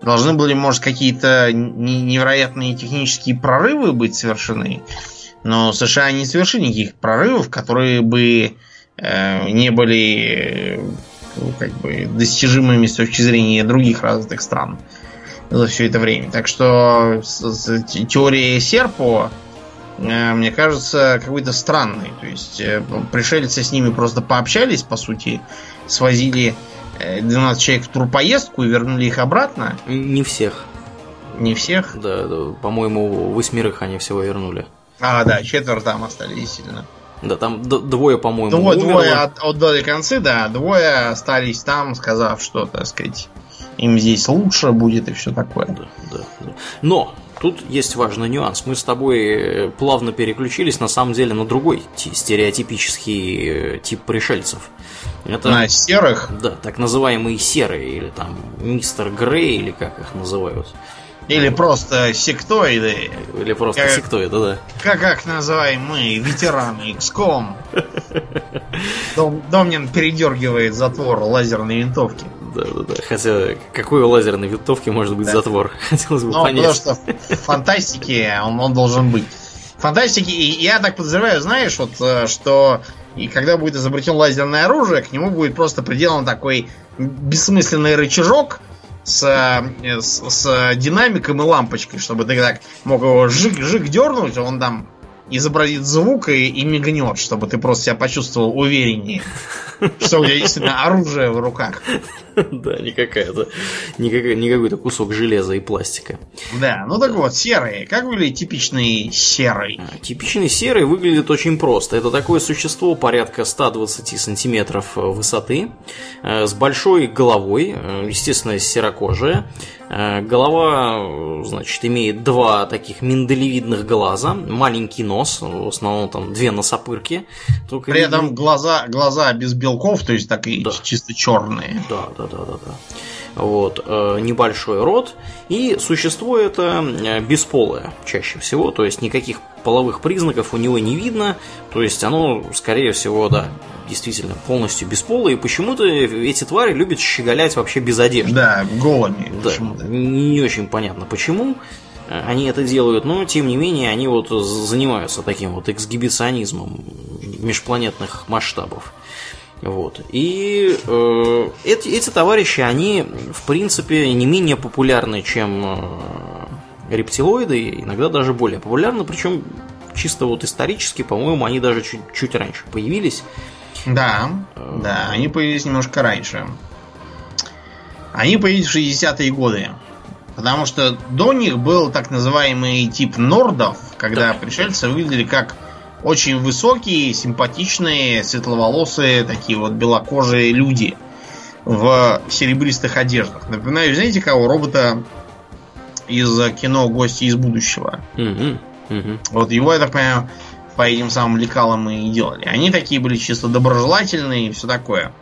Должны были, может, какие-то не- невероятные технические прорывы быть совершены, но США не совершили никаких прорывов, которые бы не были э, как бы достижимыми с точки зрения других развитых стран за все это время. Так что теория Серпо э, мне кажется, какой-то странный. То есть э, пришельцы с ними просто пообщались, по сути, свозили э, 12 человек в турпоездку и вернули их обратно. Не всех. Не всех. Да, да, по-моему, восьмерых они всего вернули. А, да, четверо там остались, действительно. Да, там двое, по-моему, Двое, умерло. двое от- отдали концы, да, двое остались там, сказав, что, так сказать, им здесь лучше будет и все такое. Да, да, да. Но тут есть важный нюанс. Мы с тобой э, плавно переключились на самом деле на другой ти- стереотипический э, тип пришельцев. Это На серых да, так называемые серые, или там мистер Грей, или как их называют. Или просто сектоиды, Или просто Как- сектоиды, да. как, как называем мы, ветераны XCOM. Дом, Домнин передергивает затвор лазерной винтовки. Да, да, да. Хотя, какой у лазерной винтовки может быть Да. затвор? Хотелось бы Ну, потому понять. что в фантастике он, он должен быть. В фантастике, и я так подозреваю, знаешь, вот, э, что и когда будет изобретен лазерное оружие, к нему будет просто приделан такой бессмысленный рычажок с, э, с, с динамиком и лампочкой, чтобы ты так мог его жик-жик дернуть, он там изобразит звук и, и мигнет, чтобы ты просто себя почувствовал увереннее, что у тебя действительно оружие в руках. Да, не какая-то, не какой-то кусок железа и пластика. Да, ну так вот, серые. Как выглядит типичный серый? А, Типичный серый выглядит очень просто. Это такое существо порядка 120 сантиметров э, высоты, э, с большой головой, э, естественно, серокожая. Э, Голова, значит, имеет два таких миндалевидных глаза, маленький нос, в основном там две носопырки. При этом глаза, глаза без белков, то есть такие Да. чисто черные. Да, да, да, да, да. Вот, э, небольшой рот. И существо это э, бесполое чаще всего, то есть никаких половых признаков у него не видно. То есть оно, скорее всего, да, действительно полностью бесполое. И почему-то эти твари любят щеголять вообще без одежды. Да, голыми. Да, не очень понятно почему э, они это делают, но тем не менее они вот занимаются таким вот эксгибиционизмом межпланетных масштабов. Вот. И э, эти, эти товарищи, они, в принципе, не менее популярны, чем э, рептилоиды, иногда даже более популярны, причем чисто вот исторически, по-моему, они даже чуть, чуть раньше появились. Да, да, они появились немножко раньше. Они появились в 60-е годы. Потому что до них был так называемый тип нордов, когда пришельцы выглядели как очень высокие, симпатичные, светловолосые, такие вот белокожие люди в серебристых одеждах. Напоминаю, знаете кого? Робота из кино «Гости из будущего». Мгм, мгм. Вот его, я так понимаю, по этим самым лекалам и делали. Они такие были чисто доброжелательные и все такое.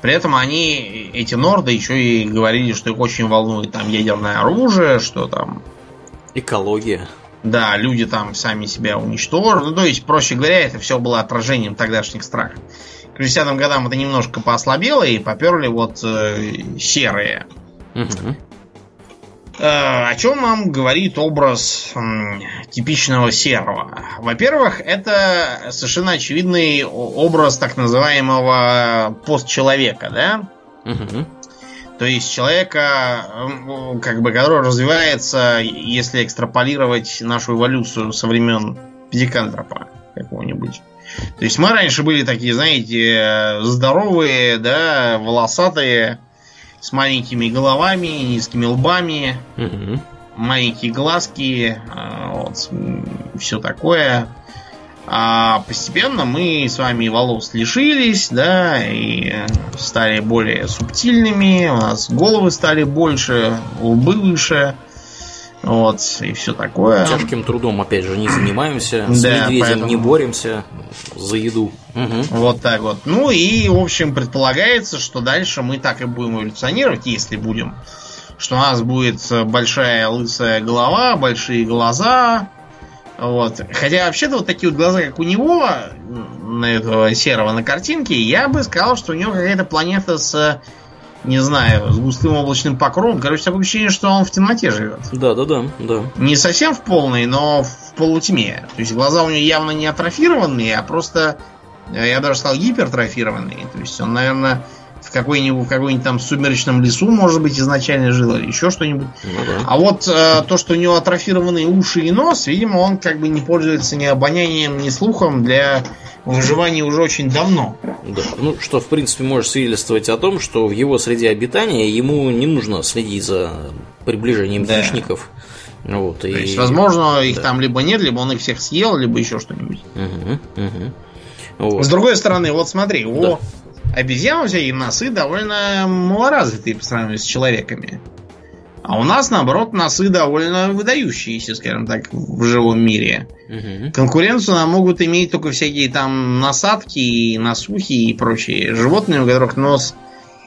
При этом они, эти норды, еще и говорили, что их очень волнует там ядерное оружие, что там, Экология. Да, люди там сами себя уничтожат. Ну, то есть, проще говоря, это все было отражением тогдашних страхов. К 60-м годам это немножко поослабело и поперли вот э, серые. Э, О чем нам говорит образ м, типичного серого? Во-первых, это совершенно очевидный образ так называемого постчеловека, да? Мгм. То есть человека, как бы, который развивается, если экстраполировать нашу эволюцию со времен Педикантропа какого-нибудь. То есть мы раньше были такие, знаете, здоровые, да, волосатые, с маленькими головами, низкими лбами, Мгм. маленькие глазки, а, вот, все такое. А постепенно мы с вами волос лишились, да, и стали более субтильными, у нас головы стали больше, лбы выше, вот, и все такое. Тяжким трудом, опять же, не занимаемся, с Да, медведем поэтому- не боремся за еду. Мгм. Вот так вот. Ну и, в общем, предполагается, что дальше мы так и будем эволюционировать, если будем. Что у нас будет большая лысая голова, большие глаза. Вот. Хотя вообще-то вот такие вот глаза, как у него, на этого серого на картинке, я бы сказал, что у него какая-то планета с, не знаю, с густым облачным покровом. Короче, такое ощущение, что он в темноте живет. Да, да, да, да. Не совсем в полной, но в полутьме. То есть глаза у него явно не атрофированные, а просто, э, я даже сказал, гипертрофированные. То есть он, наверное, в какой-нибудь, в какой-нибудь там сумеречном лесу, может быть, изначально жил или еще что-нибудь. Ну да. А вот э, то, что у него атрофированные уши и нос, видимо, он как бы не пользуется ни обонянием, ни слухом для выживания уже очень давно. Да. Ну, что, в принципе, может свидетельствовать о том, что в его среде обитания ему не нужно следить за приближением Да. хищников. Вот, и... То есть, возможно, их да. там либо нет, либо он их всех съел, либо еще что-нибудь. Мгм, мгм. Вот. С другой стороны, вот смотри, у обезьян всякие носы довольно малоразвитые по сравнению с человеками. А у нас, наоборот, носы довольно выдающиеся, скажем так, в живом мире. Мгм. Конкуренцию нам могут иметь только всякие там насадки, и носухи и прочие животные, у которых нос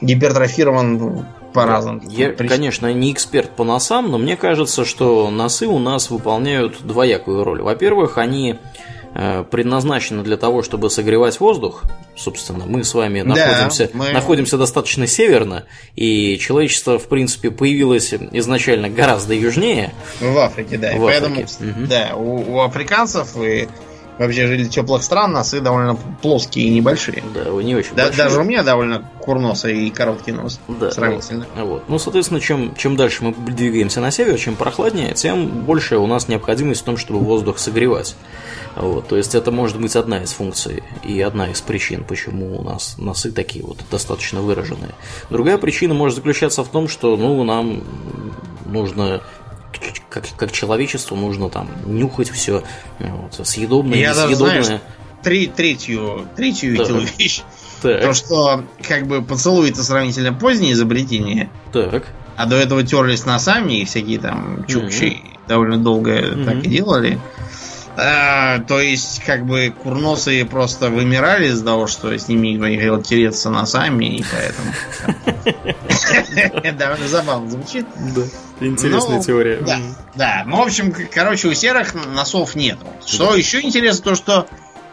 гипертрофирован по разным. Я, причинам. конечно, не эксперт по носам, но мне кажется, что носы у нас выполняют двоякую роль. Во-первых, они э, предназначены для того, чтобы согревать воздух. Собственно, мы с вами Да, находимся, мы- находимся достаточно северно, и человечество, в принципе, появилось изначально гораздо южнее. В Африке, да. И В поэтому, Африке, мгм. да, у, у африканцев и вообще жителей теплых стран носы довольно плоские и небольшие. Да, вы не очень Да- большие. даже у меня довольно курносый и короткий нос. Да, сравнительно. Вот. Ну, соответственно, чем, чем дальше мы двигаемся на север, чем прохладнее, тем больше у нас необходимость в том, чтобы воздух согревать. Вот. То есть это может быть одна из функций и одна из причин, почему у нас носы такие вот достаточно выраженные. Другая причина может заключаться в том, что ну, нам нужно как, как человечеству нужно там нюхать все вот, съедобное, Я даже, несъедобное. знаешь, Три, третью, третью видел вещь. Так, То, что как бы поцелуй это сравнительно позднее изобретение, так. а до этого терлись носами и всякие там чукчи довольно долго так и делали. А, то есть, как бы курносые просто вымирали из-за того, что с ними никто не хотел тереться носами, и поэтому. Довольно забавно звучит. Да. Интересная Ну, теория. Да, да. Ну, в общем, короче, у серых носов нет. Что еще интересно, то что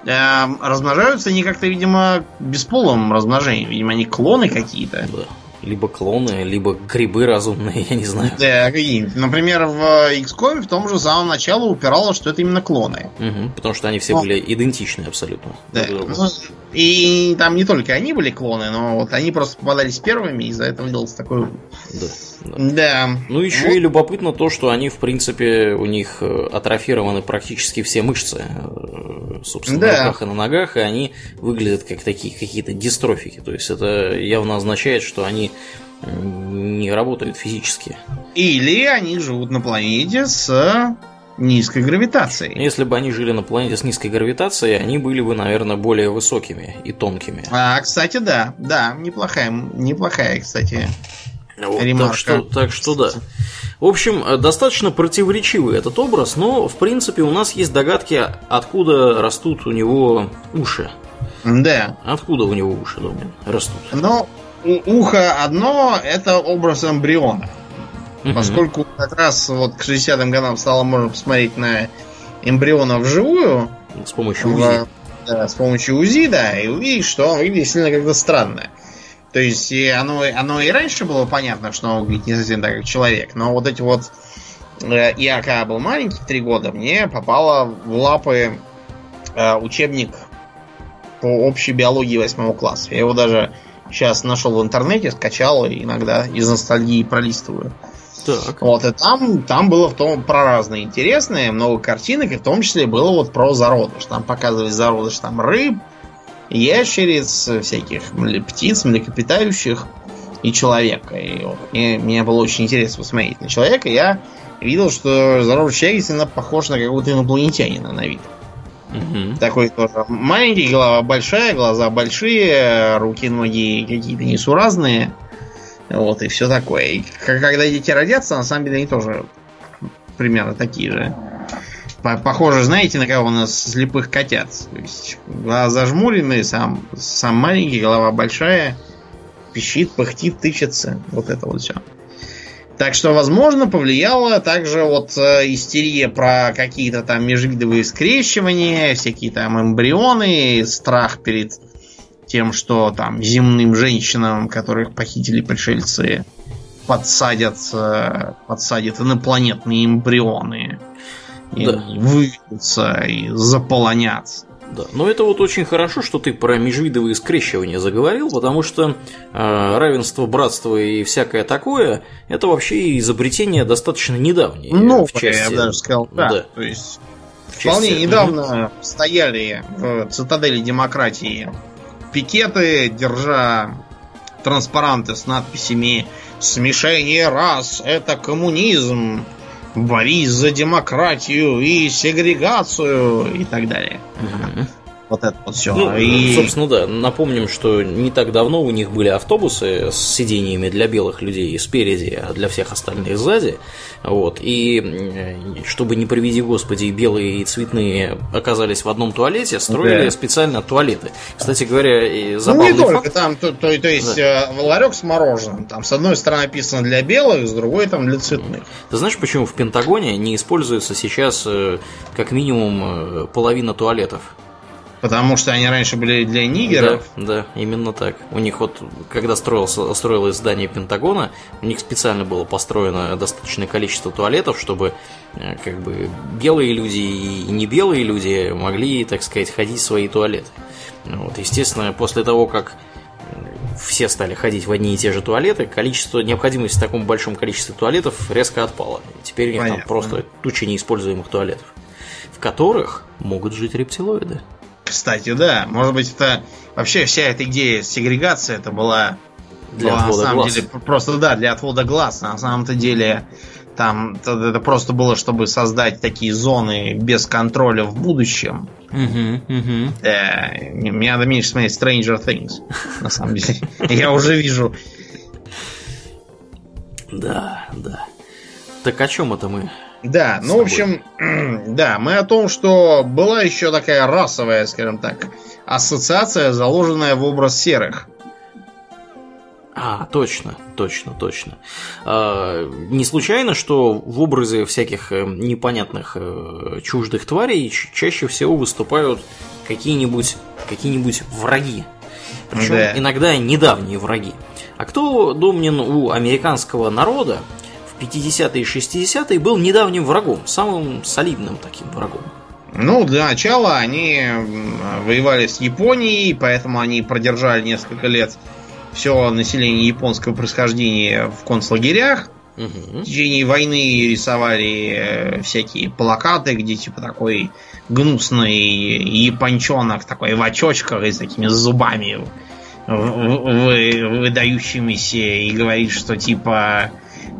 э, размножаются они как-то, видимо, бесполым размножением. Видимо, они клоны какие-то. Да. Либо клоны, либо грибы разумные, я не знаю. Да, какие Например, в XCOM в том же самом начале упирало, что это именно клоны. Угу, потому что они все но... были идентичны абсолютно. Да. Ну, и там не только они были клоны, но вот они просто попадались первыми, и из-за этого делался такой... Да. Да. да. Ну, еще вот. и любопытно то, что они, в принципе, у них э, атрофированы практически все мышцы, э, собственно, да. на руках и на ногах, и они выглядят как такие какие-то дистрофики. То есть это явно означает, что они не работают физически. Или они живут на планете с низкой гравитацией. Если бы они жили на планете с низкой гравитацией, они были бы, наверное, более высокими и тонкими. А, кстати, да, да, неплохая, неплохая, кстати, вот, так, что, так что да. В общем, э, достаточно противоречивый этот образ, но в принципе у нас есть догадки, откуда растут у него уши. Да. Откуда у него уши, Домнин, растут? Ну, ухо одно это образ эмбриона. Угу. Поскольку как раз вот к 60-м годам стало можно посмотреть на эмбриона вживую. С помощью УЗИ. Да, с помощью УЗИ, да, и увидеть, что он выглядит сильно как-то странно. То есть и оно, оно и раньше было понятно, что он выглядит не совсем так, как человек, но вот эти вот... Э, я когда был маленький, три года, мне попало в лапы э, учебник по общей биологии восьмого класса. Я его даже сейчас нашел в интернете, скачал и иногда из ностальгии пролистываю. Так. Вот, и там, там было в том про разные интересные, много картинок, и в том числе было вот про зародыш. Там показывали зародыш там рыб, ящериц, всяких птиц, млекопитающих и человека. И вот, мне, мне было очень интересно посмотреть на человека. Я видел, что здоровый человек сильно похож на какого-то инопланетянина на вид. Угу. Такой тоже маленький, голова большая, глаза большие, руки, ноги какие-то несуразные. Вот, и все такое. И когда дети родятся, на самом деле они тоже примерно такие же. Похоже, знаете, на кого у нас слепых котят. То есть глаза зажмуренные, сам, сам маленький, голова большая, пищит, пыхтит, тычется. Вот это вот все. Так что, возможно, повлияло также вот э, истерия про какие-то там межвидовые скрещивания, всякие там эмбрионы, страх перед тем, что там земным женщинам, которых похитили пришельцы, подсадят, э, подсадят инопланетные эмбрионы и да. выведутся и заполонят. Да, но это вот очень хорошо, что ты про межвидовые скрещивания заговорил, потому что э, равенство, братство и всякое такое это вообще изобретение достаточно недавнее. Ну, в части... я даже сказал, да. да. То есть вполне части... недавно угу. стояли в цитадели демократии пикеты, держа транспаранты с надписями «Смешение рас – это коммунизм», борись за демократию и сегрегацию и так далее. Угу. Вот это вот все. Ну, и... Собственно, да. Напомним, что не так давно у них были автобусы с сидениями для белых людей спереди, а для всех остальных сзади. Вот. И чтобы не приведи господи, белые и цветные оказались в одном туалете, строили да. специально туалеты. Кстати говоря, забавный Ну, не только. Там, то, то, то есть, да. Э, ларек с мороженым. Там с одной стороны написано для белых, с другой там для цветных. Ты знаешь, почему в Пентагоне не используется сейчас э, как минимум э, половина туалетов? Потому что они раньше были для нигеров. Да, да, именно так. У них вот, когда строился, строилось здание Пентагона, у них специально было построено достаточное количество туалетов, чтобы э, как бы белые люди и не белые люди могли, так сказать, ходить в свои туалеты. Вот, естественно, после того, как все стали ходить в одни и те же туалеты, количество необходимости в таком большом количестве туалетов резко отпало. Теперь у них Понятно. там просто туча неиспользуемых туалетов, в которых могут жить рептилоиды. Кстати, да. Может быть, это вообще вся эта идея сегрегации это была, для была, на самом глаз. деле просто да, для отвода глаз. На самом-то деле там это просто было, чтобы создать такие зоны без контроля в будущем. Угу, угу. Да, мне надо меньше смотреть Stranger Things, на самом деле. Я уже вижу. Да, да. Так о чем это мы? Да, ну, в общем, да, мы о том, что была еще такая расовая, скажем так, ассоциация, заложенная в образ серых. А, точно, точно, точно. А, не случайно, что в образе всяких э, непонятных э, чуждых тварей чаще всего выступают какие-нибудь какие-нибудь враги Причем да. иногда недавние враги. А кто домнин у американского народа 50-е и 60-е был недавним врагом, самым солидным таким врагом? Ну, для начала они воевали с Японией, поэтому они продержали несколько лет все население японского происхождения в концлагерях. Угу. В течение войны рисовали э, всякие плакаты, где типа такой гнусный япончонок такой в очочках и с такими зубами вы, выдающимися и говорит, что типа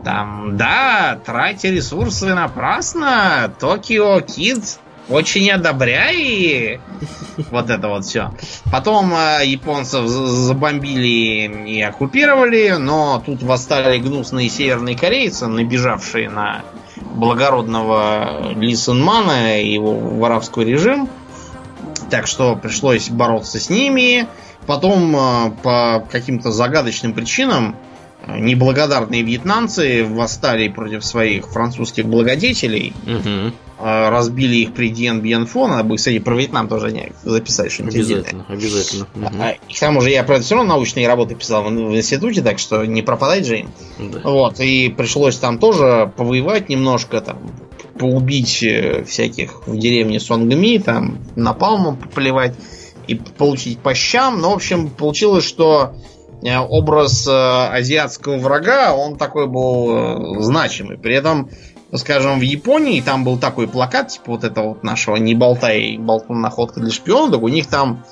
там, да, тратя ресурсы напрасно, Токио Кид очень одобряй вот это вот все. Потом э, японцев забомбили и оккупировали, но тут восстали гнусные северные корейцы, набежавшие на благородного Ли Сунмана и его воровской режим. Так что пришлось бороться с ними. Потом э, по каким-то загадочным причинам неблагодарные вьетнамцы восстали против своих французских благодетелей, угу. разбили их при Диен Бьенфо. Надо бы, кстати, про Вьетнам тоже записать что-нибудь Обязательно, обязательно. Угу. к тому же я про это все равно научные работы писал в, институте, так что не пропадать же им. Да. Вот, и пришлось там тоже повоевать немножко, там, поубить э, всяких в деревне Сонгми, там, напалмом поплевать и получить по щам. Но, в общем, получилось, что образ э, азиатского врага, он такой был э, значимый. При этом, скажем, в Японии там был такой плакат, типа вот этого вот нашего «Не болтай, болтун находка для шпиона», так у них там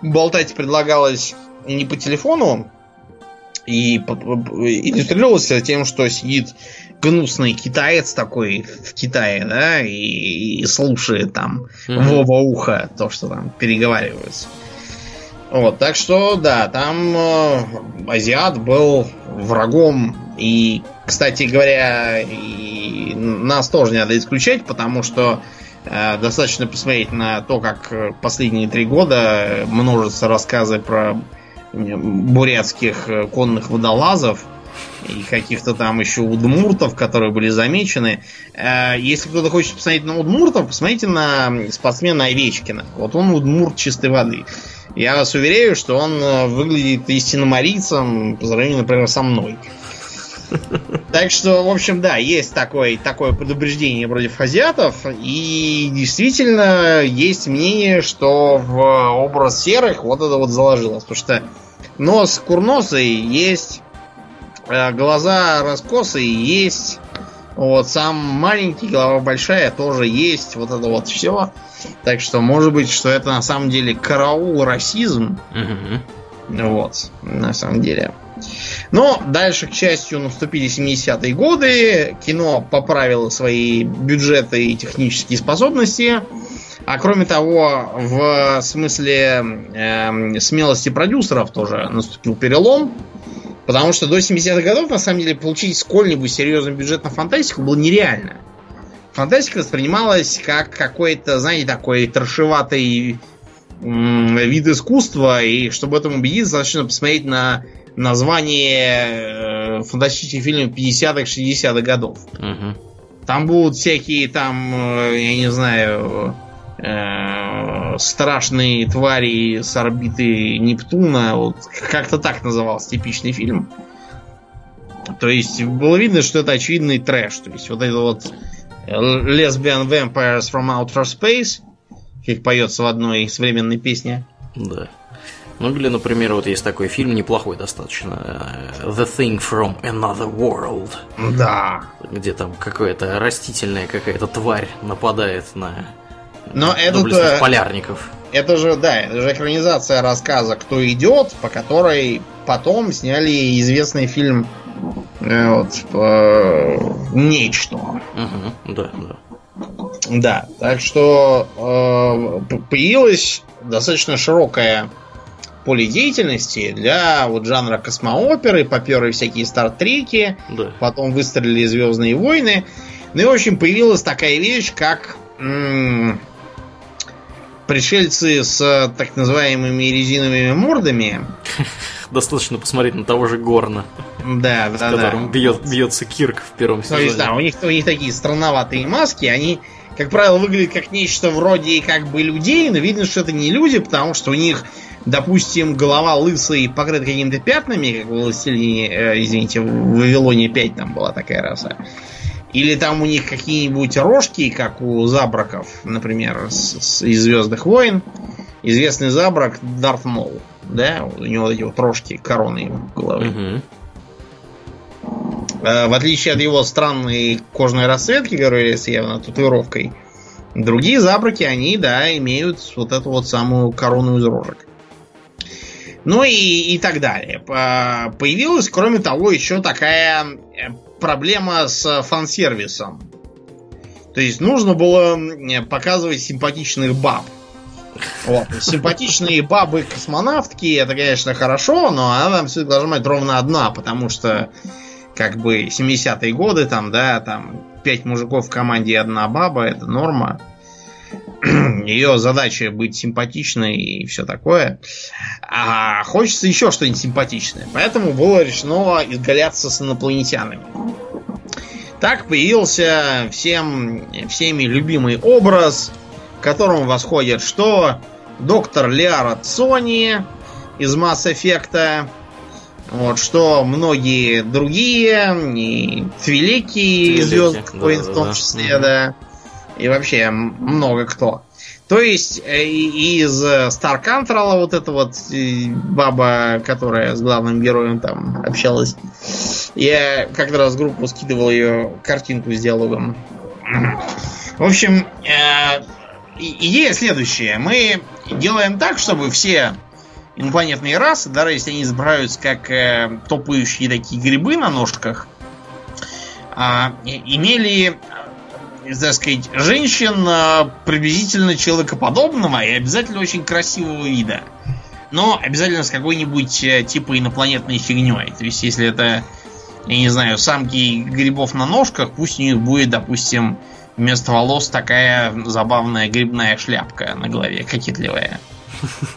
болтать предлагалось не по телефону, и иллюстрировалось тем, что сидит гнусный китаец такой в Китае, да, и, и слушает там mm-hmm. в оба уха то, что там переговариваются. Вот, так что, да, там э, азиат был врагом. И, кстати говоря, и нас тоже не надо исключать, потому что э, достаточно посмотреть на то, как последние три года множатся рассказы про бурятских э, конных водолазов и каких-то там еще удмуртов, которые были замечены. Э, если кто-то хочет посмотреть на удмуртов, посмотрите на спортсмена Овечкина. Вот он удмурт чистой воды. Я вас уверяю, что он э, выглядит истинно марийцем по сравнению, например, со мной. Так что, в общем, да, есть такое, такое предупреждение против азиатов. И действительно есть мнение, что в образ серых вот это вот заложилось. Потому что нос курносый есть, э, глаза раскосые есть, вот сам маленький, голова большая тоже есть, вот это вот все. Так что, может быть, что это на самом деле караул расизм. Угу. Вот, на самом деле. Но дальше, к счастью, наступили 70-е годы, кино поправило свои бюджеты и технические способности. А кроме того, в смысле э, смелости продюсеров тоже наступил перелом. Потому что до 70-х годов, на самом деле, получить сколь-нибудь серьезный бюджет на фантастику было нереально фантастика воспринималась как какой-то, знаете, такой трошеватый вид искусства, и чтобы этому убедиться, достаточно посмотреть на название э, фантастических фильмов 50-х, 60-х годов. Угу. Там будут всякие там, э, я не знаю, э, страшные твари с орбиты Нептуна. Вот как-то так назывался типичный фильм. То есть было видно, что это очевидный трэш. То есть вот это вот Lesbian Vampires from Outer Space, как поется в одной современной песне. Да. Ну или, например, вот есть такой фильм неплохой достаточно. Э, The Thing from Another World. Да. Где там какая-то растительная какая-то тварь нападает на Но это полярников. Это же, да, это же экранизация рассказа «Кто идет», по которой потом сняли известный фильм Э, вот, э, нечто. Угу, да, да. Да, так что э, появилась достаточно широкая поле деятельности для вот жанра космооперы, поперы всякие стартреки, да. потом выстрелили Звездные войны. Ну и, в общем, появилась такая вещь, как м- пришельцы с так называемыми резиновыми мордами. Достаточно посмотреть на того же Горна. Да, да, с которым да. Бьет, бьется Кирк в первом сезоне. То есть, да, у них, у них такие странноватые маски, они, как правило, выглядят как нечто вроде как бы людей, но видно, что это не люди, потому что у них допустим, голова лысая и покрыта какими-то пятнами, как в Властелине, э, извините, в Вавилоне 5 там была такая раса. Или там у них какие-нибудь рожки, как у забраков, например, с, с, из Звездных войн. Известный забрак Дарт Мол. Да, у него вот эти вот рожки, короны в голове. Мгм. Э, В отличие от его странной кожной расцветки, которая с явно татуировкой, другие забраки, они, да, имеют вот эту вот самую корону из рожек. Ну и, и так далее. По- Появилась, кроме того, еще такая э, проблема с фан-сервисом. То есть нужно было показывать симпатичных баб. Вот. Симпатичные бабы-космонавтки, это, конечно, хорошо, но она там всегда должна быть ровно одна, потому что как бы 70-е годы, там, да, там пять мужиков в команде и одна баба, это норма. Ее задача быть симпатичной и все такое. А хочется еще что-нибудь симпатичное. Поэтому было решено изгаляться с инопланетянами. Так появился всем, всеми любимый образ, к которому восходит что доктор Лиара Цони из Mass Effect, вот, что многие другие, и Твилики, Звездных да, да, в том да. числе, да. И вообще много кто. То есть э, из э, Star Control вот эта вот баба, которая с главным героем там общалась. Я как-то раз в группу скидывал ее картинку с диалогом. В общем, э, идея следующая. Мы делаем так, чтобы все инопланетные расы, даже если они изображаются как э, топающие такие грибы на ножках, и- имели, э, так сказать, женщин э, приблизительно человекоподобного и обязательно очень красивого вида. Но обязательно с какой-нибудь э, типа инопланетной фигней. То есть, если это, я не знаю, самки грибов на ножках, пусть у них будет, допустим, вместо волос такая забавная грибная шляпка на голове, кокетливая.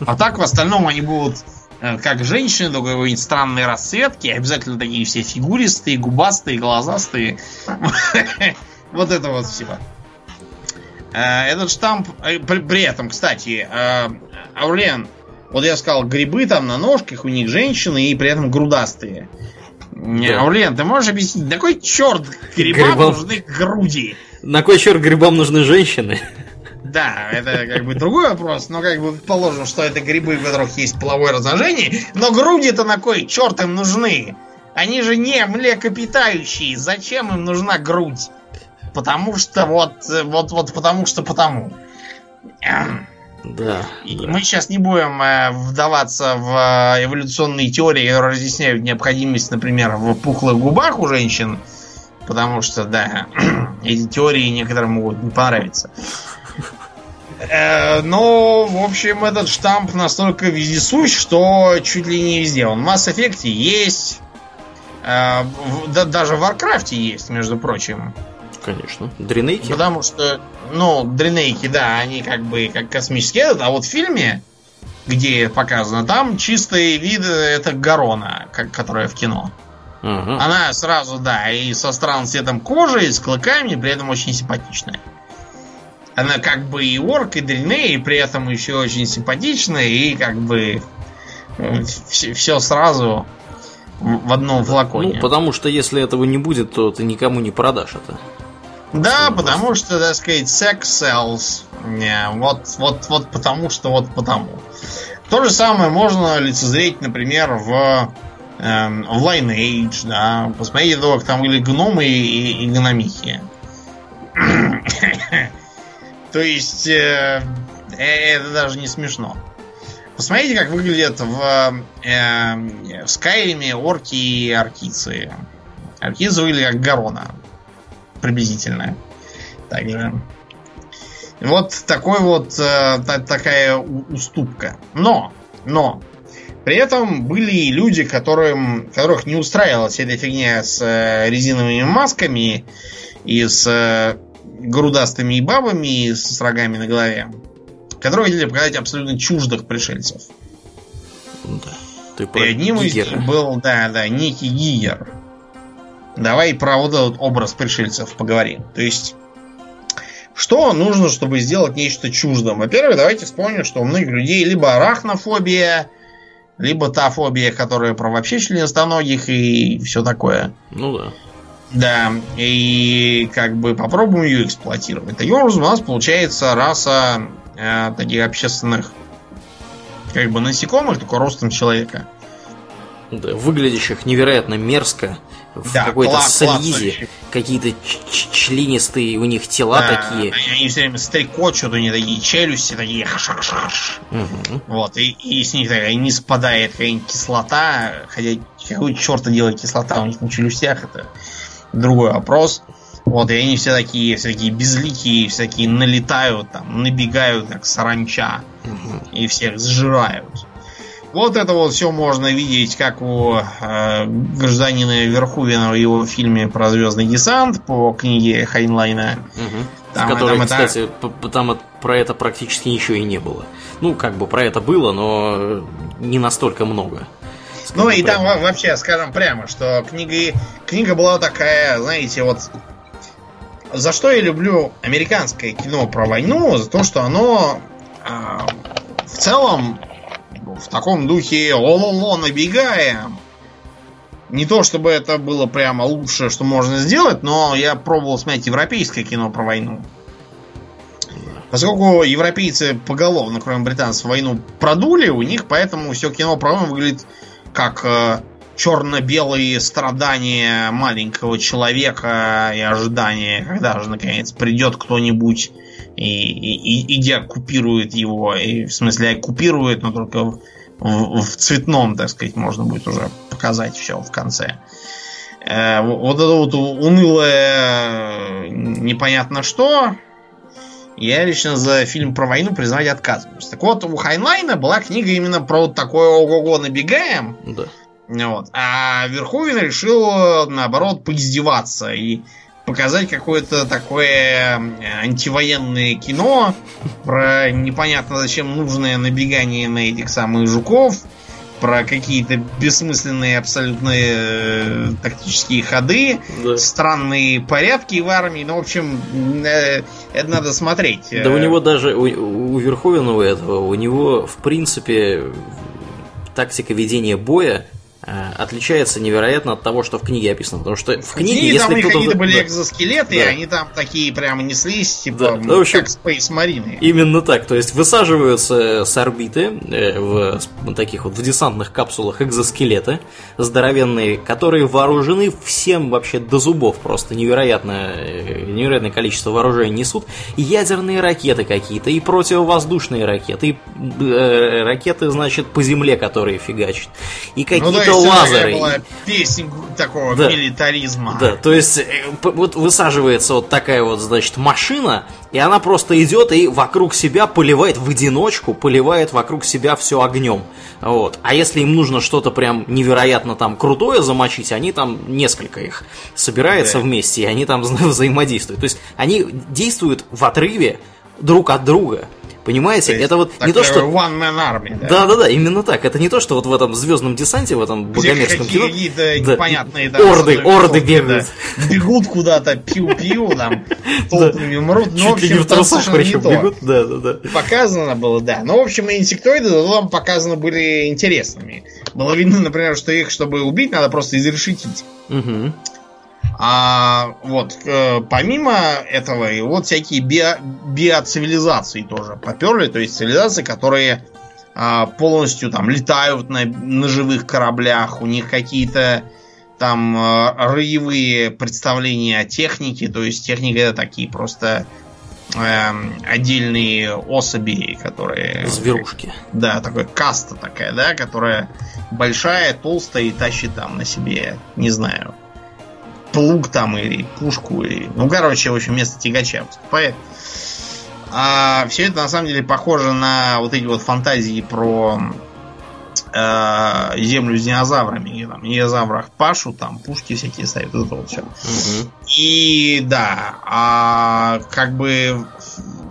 А так в остальном они будут э, как женщины, только какой-нибудь странной расцветки, обязательно такие все фигуристые, губастые, глазастые. Вот это вот все. Э, Этот штамп, э, при, этом, кстати, Аурлен, вот я сказал, грибы там на ножках, у них женщины и при этом грудастые. Аурлен, ты можешь объяснить, на кой черт Грибам. нужны груди? На кой черт грибам нужны женщины? Да, это как бы другой вопрос, но как бы предположим, что это грибы, у которых есть половое размножение, но груди-то на кой черт им нужны? Они же не млекопитающие, зачем им нужна грудь? Потому что вот, э, вот, вот потому что потому. Эм. Да. И да. мы сейчас не будем э, вдаваться в э, эволюционные теории, которые разъясняют необходимость, например, в пухлых губах у женщин, потому что, да, эти теории некоторым могут не понравиться. Э, Но, в общем, этот штамп настолько вездесущ, что чуть ли не везде. Он в Mass Effect есть. э, да- даже в Warcraft есть, между прочим. Конечно. Дренейки? Потому что, ну, дренейки, да, они как бы как космические этот, а вот в фильме, где показано, там чистый вид это Гарона, как, которая в кино. Ага. Она сразу, да, и со странным цветом кожи, и с клыками, при этом очень симпатичная. Она как бы и орк, и дреней, и при этом еще очень симпатичная, и как бы все, сразу в одном флаконе. Ну, потому что если этого не будет, то ты никому не продашь это. Да, Просто- потому что, так сказать, секс sells. Не, вот, вот, вот потому что, вот потому. То же самое можно лицезреть, например, в, эм, в Lineage, да. Посмотрите, как там были гномы и, и гномихи. То есть, э, э, это даже не смешно. Посмотрите, как выглядят в, э, в Скайриме орки и аркицы. Аркицы выглядят как Гарона приблизительно. Также. Вот такой вот э, та- такая уступка. Но, но при этом были и люди, которым, которых не устраивала вся эта фигня с э, резиновыми масками и с э, грудастыми бабами и с рогами на голове, которые хотели показать абсолютно чуждых пришельцев. Да. Ты И про одним из Гигера. них был, да, да, некий Гигер. Давай про вот этот образ пришельцев поговорим. То есть, Что нужно, чтобы сделать нечто чуждым? Во-первых, давайте вспомним, что у многих людей либо арахнофобия, либо та фобия, которая про вообще членистоногих и все такое. Ну да. Да, и как бы попробуем ее эксплуатировать. Таким образом, у нас получается раса э, таких общественных как бы насекомых, только ростом человека. Да, выглядящих невероятно мерзко, в Да, какой-то кла- слизи. Какие-то членистые у них тела Да, такие. Они, все время стрекочут, у них такие челюсти, такие. Мгм. Вот, и, и с них такая не спадает какая-нибудь кислота. Хотя какой черта делает кислота у них на челюстях, это другой вопрос. Вот, и они все такие, все такие безликие, всякие налетают, там, набегают, как саранча, Мгм. и всех сжирают. Вот это вот все можно видеть, как у э, гражданина Верхувина в его фильме про звездный десант по книге Хайнлайна. Мгм. Там- в которой, там это- кстати, п- там про это практически ничего и не было. Ну, как бы про это было, но э, не настолько много. Ну Скажем и там прямо. во- вообще, скажем прямо, что книга, книга была такая, знаете, вот за что я люблю американское кино про войну, за то, что оно а, в целом в таком духе ло-ло-ло набегаем. Не то чтобы это было прямо лучшее, что можно сделать, но я пробовал смотреть европейское кино про войну. Поскольку европейцы поголовно, кроме британцев, войну продули, у них поэтому все кино про войну выглядит как э, черно-белые страдания маленького человека и ожидания, когда же наконец придет кто-нибудь и, и, и, деоккупирует его. И, в смысле, оккупирует, но только в, в- в цветном, так сказать, можно будет уже показать все в конце. Э, вот это вот унылое непонятно что. Я лично за фильм про войну признавать отказываюсь. Так вот, у Хайнлайна была книга именно про вот такое ого-го набегаем. Да. Вот. А Верховен решил, наоборот, поиздеваться и показать какое-то такое антивоенное кино про непонятно зачем нужное набегание на этих самых жуков, про какие-то бессмысленные абсолютно э, тактические ходы, Да. странные порядки в армии. Ну, в общем, э, это надо смотреть. Да у него даже, у, у Верховена у этого, у него, в принципе, тактика ведения боя отличается невероятно от того, что в книге описано. Потому что в книге, Книги, если там кто-то... какие-то были да, экзоскелеты, и Да. они там такие прямо неслись, типа, Да. Ну, в общем, как Space Marine. Именно так, то есть высаживаются с орбиты э, в таких вот в десантных капсулах экзоскелеты здоровенные, которые вооружены всем вообще до зубов просто невероятное, э, невероятное количество вооружений несут, и ядерные ракеты какие-то, и противовоздушные ракеты, и э, ракеты, значит, по земле, которые фигачат, и Ну, какие-то лазеры. была песня такого Да. милитаризма. Да, то есть э, вот высаживается вот такая вот, значит, машина, и она просто идет и вокруг себя поливает в одиночку, поливает вокруг себя все огнем. Вот. А если им нужно что-то прям невероятно там крутое замочить, они там несколько их собирается Да. вместе, и они там вза- взаимодействуют. То есть они действуют в отрыве друг от друга. Понимаете? То есть Это вот не то, что... One Man Army, да? Да, да, да, именно так. Это не то, что вот в этом звездном десанте, в этом богомерзком кино. какие-то Да. непонятные там, Орды, орды да, бегают. Бегут куда-то, пиу-пиу, там, толпами мрут. Ну, в общем, в трусах причем бегут. Да, да, да. Показано было, да. Ну, в общем, инсектоиды там показаны были интересными. Было видно, например, что их, чтобы убить, надо просто изрешетить. Мгм. А вот э, помимо этого, и вот всякие био, биоцивилизации тоже поперли, то есть цивилизации, которые а, полностью там летают на, на живых кораблях, у них какие-то там э, роевые представления о технике, то есть техника это такие просто эм, отдельные особи, которые... Зверушки. Да, такой каста такая, да, которая большая, толстая и тащит там на себе, не знаю, плуг там или пушку, или... Ну, короче, в общем, вместо тягача выступает. А все это на самом деле похоже на вот эти вот фантазии про э, землю с динозаврами. где там динозаврах пашут, там пушки всякие ставят, вот это вот все. Мгм. И да, а как бы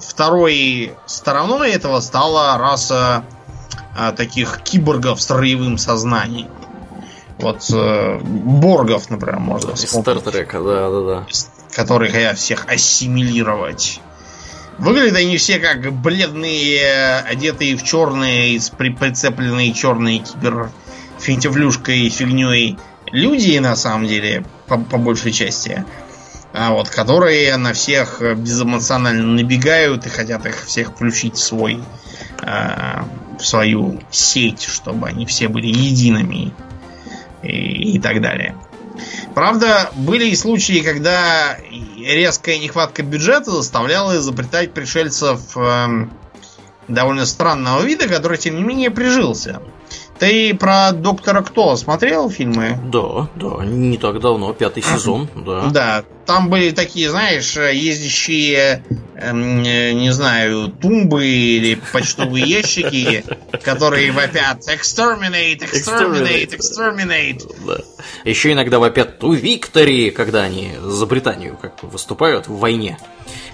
второй стороной этого стала раса а, таких киборгов с роевым сознанием. Вот э, Боргов, например, можно Из Стартрека, да, да, да. которые хотят всех ассимилировать. Выглядят они все как бледные, одетые в черные, при прицепленные черные киберфинтифлюшкой и фигней люди, на самом деле, по, по большей части. А вот, которые на всех безэмоционально набегают и хотят их всех включить в свой э, в свою сеть, чтобы они все были едиными и, так далее. Правда, были и случаи, когда резкая нехватка бюджета заставляла изобретать пришельцев э, довольно странного вида, который, тем не менее, прижился. Ты про доктора Кто смотрел фильмы? Да, да, не так давно, пятый сезон, да. Да, там были такие, знаешь, ездящие, эм, не знаю, тумбы или почтовые ящики, которые вопят «Exterminate! Exterminate! Exterminate!» да. Еще иногда вопят «У Виктори!», когда они за Британию как выступают в войне.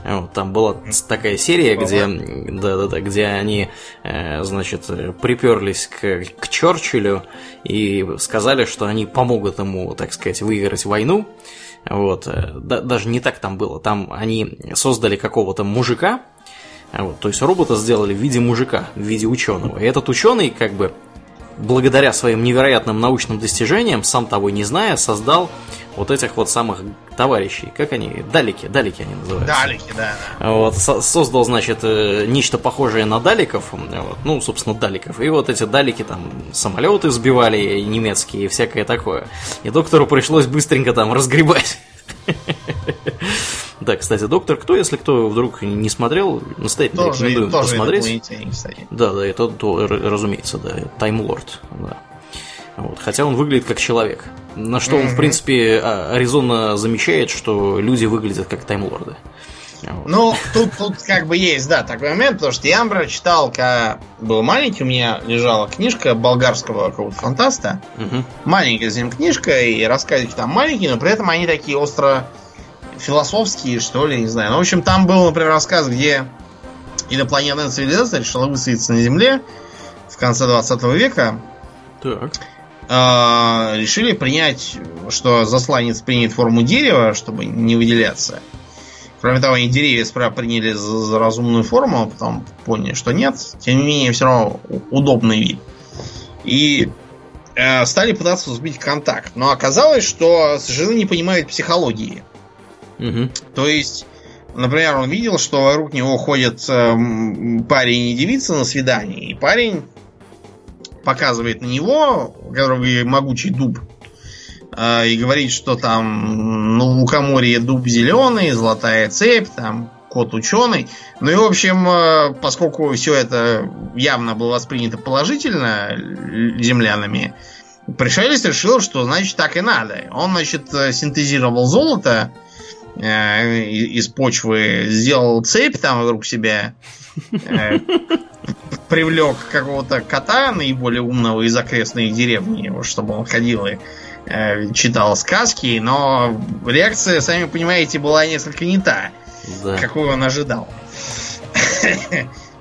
Вот, там была такая серия, где, да, да, да, где они, э, значит, приперлись к, к Черчиллю и сказали, что они помогут ему, так сказать, выиграть войну. Вот, э, да, даже не так там было. Там они создали какого-то мужика, вот, то есть робота сделали в виде мужика, в виде ученого. И этот ученый, как бы, благодаря своим невероятным научным достижениям, сам того не зная, создал вот этих вот самых товарищей. Как они? Далики, далики они называются. Далики, да. Вот, со- создал, значит, э, нечто похожее на даликов, вот, ну, собственно, даликов. И вот эти далики там самолеты сбивали немецкие и всякое такое. И доктору пришлось быстренько там разгребать. Да, кстати, доктор кто, если кто вдруг не смотрел, настоятельно Тоже, рекомендую тоже посмотреть. Да, да, это, то, разумеется, да, Таймлорд, да. Вот, хотя он выглядит как человек. На что он, в принципе, а, резонно замечает, что люди выглядят как таймлорды. Вот. Ну, тут, тут как бы есть, да, такой момент, потому что я, например, читал, когда был маленький, у меня лежала книжка болгарского какого-то фантаста. Мгм. Маленькая с книжка, и рассказики там маленькие, но при этом они такие остро философские, что ли, не знаю. Ну, в общем, там был, например, рассказ, где инопланетная цивилизация решила высадиться на Земле в конце 20 века. Так. Э, решили принять, что засланец примет форму дерева, чтобы не выделяться. Кроме того, они деревья справа приняли за, за разумную форму, а потом поняли, что нет. Тем не менее, все равно удобный вид. И э, стали пытаться сбить контакт. Но оказалось, что совершенно не понимают психологии. Мгм. То есть, например, он видел, что вокруг него ходят эм, парень и девица на свидании. И парень показывает на него, который могучий дуб, э, и говорит, что там ну, в лукоморье дуб зеленый, золотая цепь, там кот ученый. Ну и, в общем, э, поскольку все это явно было воспринято положительно землянами, пришелец решил, что значит так и надо. Он, значит, синтезировал золото э, из почвы, сделал цепь там вокруг себя, э, привлек какого-то кота, наиболее умного из окрестной деревни, чтобы он ходил и э, читал сказки, но реакция, сами понимаете, была несколько не та, Да. какую он ожидал.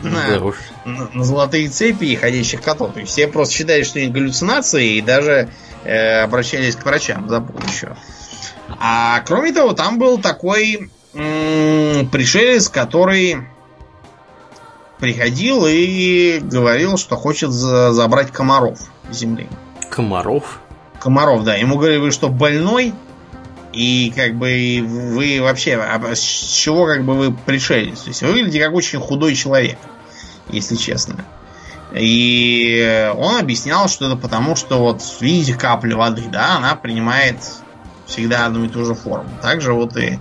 Да На, уж. на- на золотые цепи и ходящих котов. И все просто считали, что это галлюцинации, и даже э, обращались к врачам за помощью. А кроме того, там был такой м, пришелец, который приходил и говорил, что хочет за- забрать комаров с земли. Комаров. Комаров, да. Ему говорили, вы что, больной? И как бы вы вообще, а с чего как бы вы пришелец? То есть вы выглядите как очень худой человек, если честно. И он объяснял, что это потому, что вот видите каплю воды, да, она принимает всегда одну и ту же форму. Также вот и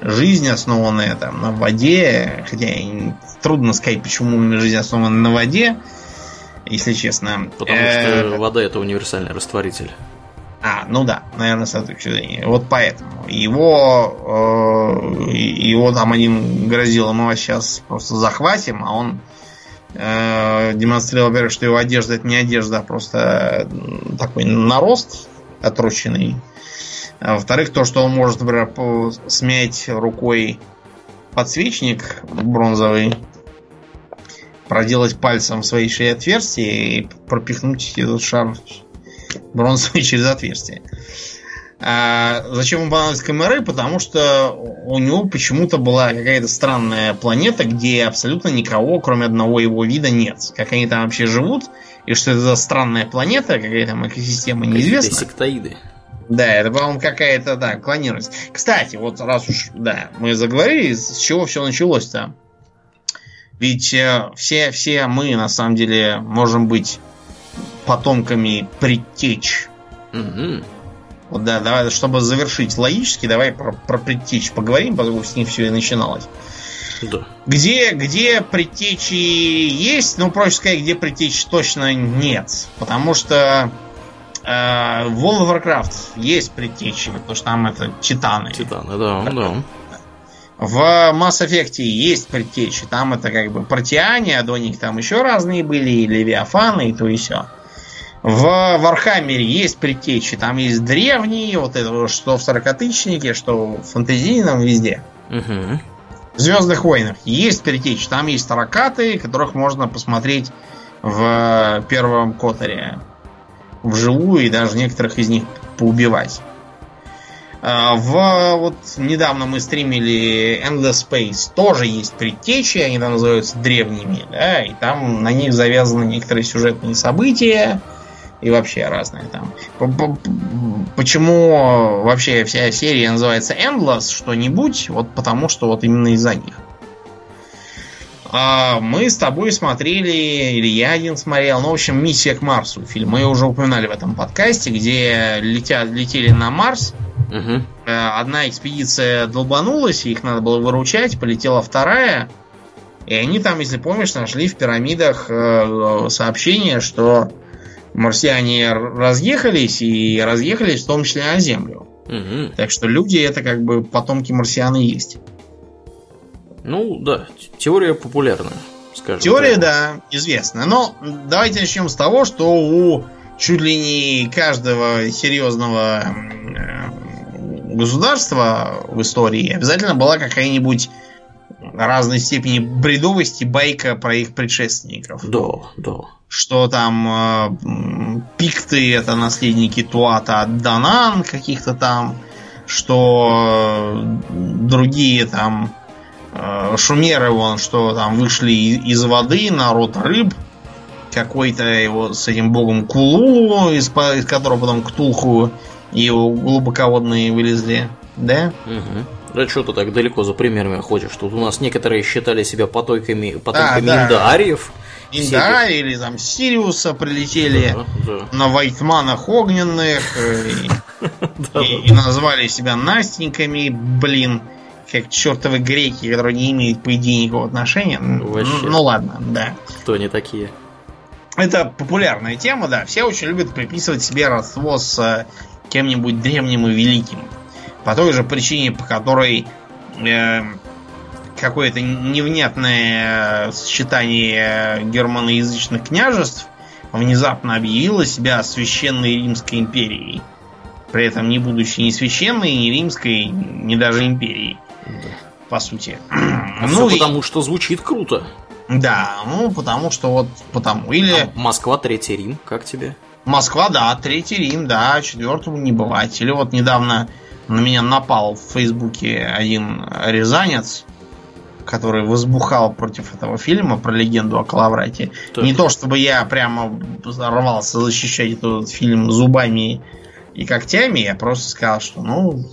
жизнь, основанная там на воде, хотя трудно сказать, почему жизнь основана на воде, если честно. Потому Э, что вода это универсальный растворитель. а, ну да, наверное, с этой точки зрения. Вот поэтому. Его, э, его там один грозил, мы вас сейчас просто захватим, а он э, демонстрировал, во-первых, что его одежда это не одежда, а просто такой нарост отрощенный. А во-вторых, то, что он может, например, смять рукой подсвечник бронзовый, проделать пальцем в своей шее отверстие и пропихнуть этот шар бронзовый через отверстие. А зачем ему понадобились КМР? Потому что у него почему-то была какая-то странная планета, где абсолютно никого, кроме одного его вида, нет. Как они там вообще живут, и что это за странная планета, какая там экосистема, неизвестно. сектоиды. Да, это, по-моему, какая-то, да, клонированность. Кстати, вот раз уж, да, мы заговорили, с чего все началось-то? Ведь э, все, все мы, на самом деле, можем быть потомками предтеч. Угу. Вот да, давай, чтобы завершить логически, давай про, про предтеч поговорим, поскольку с них все и начиналось. Да. Где, где предтечи есть, ну, проще сказать, где предтеч точно нет. Потому что World of Warcraft есть предтечи, потому что там это титаны. Титаны, да, да. В Mass Effect есть предтечи. Там это как бы протиане, а до них там еще разные были, и левиафаны, и то и все. В Warhammer е есть предтечи. Там есть древние, вот это что в сорокатысячнике, что в фантазийном, везде. Угу. В Звездных войнах есть предтечи. Там есть ракаты, которых можно посмотреть в первом Которе вживую и даже некоторых из них поубивать. А, В вот недавно мы стримили Endless Space тоже есть предтечи, они там называются древними, да, и там на них завязаны некоторые сюжетные события и вообще разные там. Почему вообще вся серия называется Endless что-нибудь? Вот потому что вот именно из-за них. А, мы с тобой смотрели, или я один смотрел, ну, в общем, «Миссия к Марсу» фильм. Мы уже упоминали в этом подкасте, где летят, летели на Марс. Угу. Одна экспедиция долбанулась, их надо было выручать, полетела вторая. И они там, если помнишь, нашли в пирамидах э, сообщение, что марсиане разъехались, и разъехались в том числе на Землю. Угу. Так что люди это как бы потомки марсиан и есть. Ну, да, теория популярная, скажем Теория, прямо. да, известна. Но давайте начнем с того, что у чуть ли не каждого серьезного государства в истории обязательно была какая-нибудь разной степени бредовости байка про их предшественников. Да, да. Что там э, пикты это наследники Туата от Данан каких-то там, что другие там шумеры вон, что там вышли из воды, народ рыб, какой-то его с этим богом Кулу, из, из которого потом Ктулху и его глубоководные вылезли, да? Угу. Да что ты так далеко за примерами ходишь? Тут у нас некоторые считали себя потомками, потомками да. индаариев. Инда или там Сириуса прилетели Да, да. на Вайтманах огненных э, и- и, и назвали себя Настеньками, блин, как чертовы греки, которые не имеют, по идее, никакого отношения. Ну, Вообще. ну ладно, да. Кто они такие? Это популярная тема, да. Все очень любят приписывать себе родство с э, кем-нибудь древним и великим. По той же причине, по которой э, какое-то невнятное э, сочетание германоязычных княжеств внезапно объявило себя священной Римской империей. При этом не будучи ни священной, ни римской, ни даже империей. По сути. А ну все и- потому, что звучит круто. да, ну потому что вот потому. Или А Москва, Третий Рим, как тебе? Москва, да, Третий Рим, да, четвертому не бывать. Или вот недавно на меня напал в Фейсбуке один рязанец, который возбухал против этого фильма про легенду о Калаврате. Так. Не то чтобы я прямо рвался защищать этот фильм зубами и когтями, я просто сказал, что ну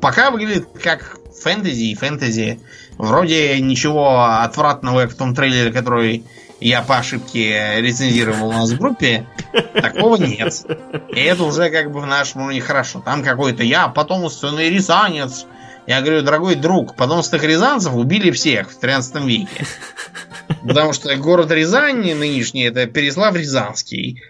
пока выглядит как фэнтези и фэнтези. Вроде ничего отвратного как в том трейлере, который я по ошибке рецензировал у нас в группе, такого нет. И это уже как бы в нашем уровне хорошо. Там какой-то я потомственный рязанец. Я говорю, дорогой друг, потомственных рязанцев убили всех в 13 веке. Потому что город Рязань нынешний это Переслав Рязанский.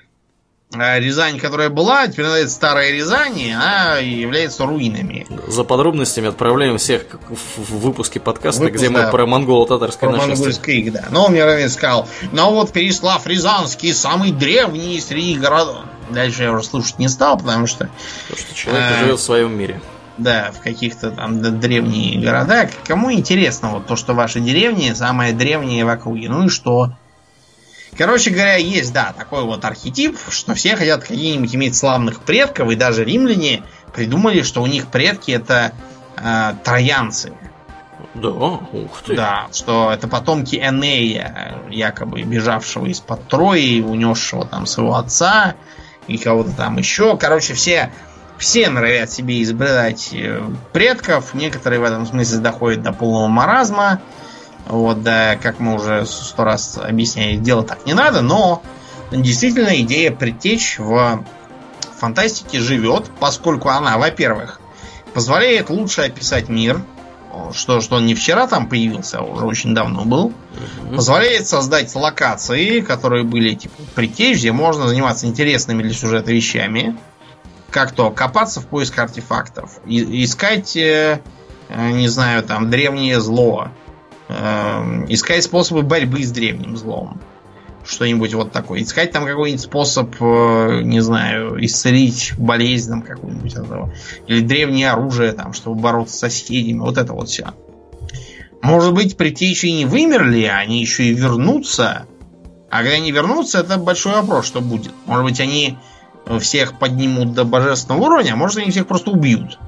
А Рязань, которая была, теперь называется Старая Рязань, и она является руинами. За подробностями отправляем всех в выпуске подкаста, Выпуск, где мы да. про монголо-татарское Про нашествие. монгольский их, да. Но он мне ранее сказал, ну вот Переслав Рязанский самый древний среди городов. Дальше я уже слушать не стал, потому что, Потому что человек А. живет в своем мире. да, в каких-то там древние города. Кому интересно вот то, что ваши деревни самые древние в округе? Ну и что? Короче говоря, есть, да, такой вот архетип, что все хотят какие-нибудь иметь славных предков, и даже римляне придумали, что у них предки это э, троянцы. Да, ух ты. Да, что это потомки Энея, якобы бежавшего из-под Трои, унесшего там своего отца и кого-то там еще. Короче, все, все норовят себе изобретать э, предков. Некоторые в этом смысле доходят до полного маразма. Вот, да, как мы уже сто раз объясняли, дело так не надо, но действительно идея притечь в фантастике живет, поскольку она, во-первых, позволяет лучше описать мир, что, что он не вчера там появился, а уже очень давно был. Позволяет создать локации, которые были типа притечь, где можно заниматься интересными для сюжета вещами. Как то копаться в поиск артефактов, искать, э, э не знаю, там, древнее зло, искать способы борьбы с древним злом что-нибудь вот такое. Искать там какой-нибудь способ, э, не знаю, исцелить болезнь там какую-нибудь этого. Или древнее оружие там, чтобы бороться с соседями. Вот это вот все. Может быть, притечи не вымерли, а они еще и вернутся. А когда они вернутся, это большой вопрос, что будет. Может быть, они всех поднимут до божественного уровня, а может, они всех просто убьют.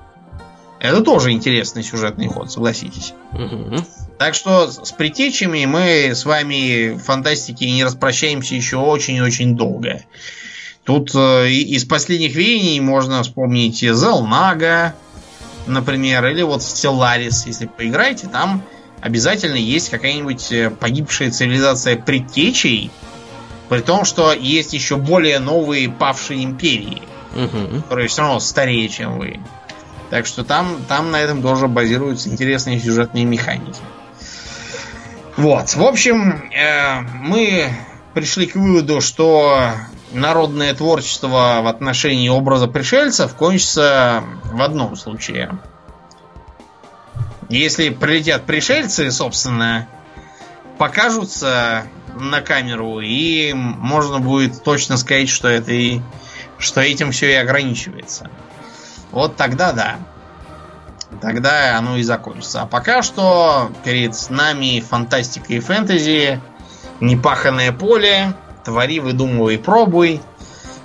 Это тоже интересный сюжетный ход, согласитесь. Угу. Так что с притечами мы с вами в фантастике не распрощаемся еще очень-очень долго. Тут э, из последних веяний можно вспомнить Зелнага, например, или вот Стелларис, если поиграете, там обязательно есть какая-нибудь э, погибшая цивилизация предтечей, при том, что есть еще более новые павшие империи, угу. которые все равно старее, чем вы. Так что там, там на этом тоже базируются интересные сюжетные механики. Вот, в общем, э, мы пришли к выводу, что народное творчество в отношении образа пришельцев кончится в одном случае. Если прилетят пришельцы, собственно, покажутся на камеру, и можно будет точно сказать, что это и что этим все и ограничивается. Вот тогда да тогда оно и закончится. А пока что перед нами фантастика и фэнтези, непаханное поле, твори, выдумывай, пробуй,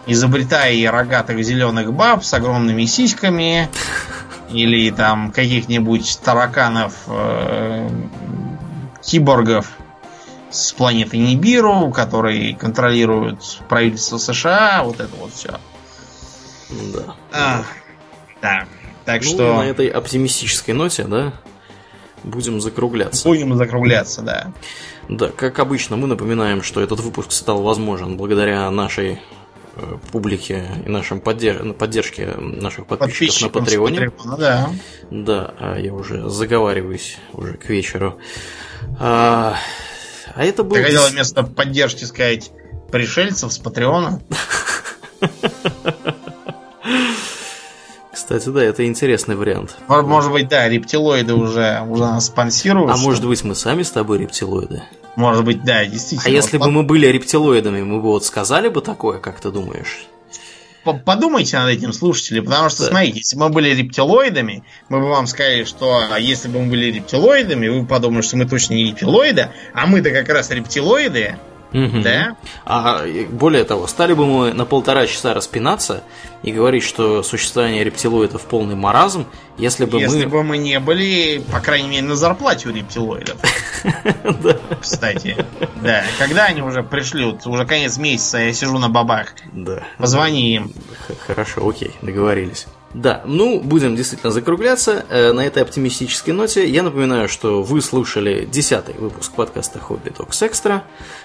изобретай рогатых зеленых баб с огромными сиськами, или там каких-нибудь тараканов, э, киборгов с планеты Нибиру, которые контролируют правительство США, вот это вот все. Да. А, да. Так ну, что... На этой оптимистической ноте, да, будем закругляться. Будем закругляться, да. Да, как обычно, мы напоминаем, что этот выпуск стал возможен благодаря нашей э, публике и нашим поддерж... поддержке наших подписчиков на Патреоне. Да. да, а я уже заговариваюсь уже к вечеру. А, а это был... Ты хотел вместо поддержки сказать пришельцев с Патреона? Кстати, да, это интересный вариант. Может, быть, да, рептилоиды уже, уже нас спонсируют. А может быть, мы сами с тобой рептилоиды? Может быть, да, действительно. А если бы мы были рептилоидами, мы бы вот сказали бы такое, как ты думаешь? Подумайте над этим, слушатели, потому что, да. смотрите, если бы мы были рептилоидами, мы бы вам сказали, что а если бы мы были рептилоидами, вы подумали, что мы точно не рептилоиды, а мы-то как раз рептилоиды, Угу. Да? А более того, стали бы мы на полтора часа распинаться и говорить, что существование рептилоидов полный маразм, если бы если мы... Если бы мы не были, по крайней мере, на зарплате у рептилоидов. Кстати. Да. Когда они уже пришлют? Уже конец месяца, я сижу на бабах. Да. Позвони им. Хорошо, окей, договорились. Да, ну, будем действительно закругляться. Э, на этой оптимистической ноте я напоминаю, что вы слушали десятый выпуск подкаста Хобби Токс Экстра.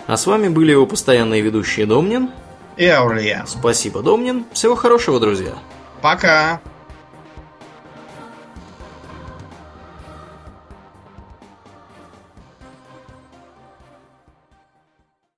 А с вами были его постоянные ведущие Домнин и Аурлиен. Спасибо, Домнин. Всего хорошего, друзья. Пока.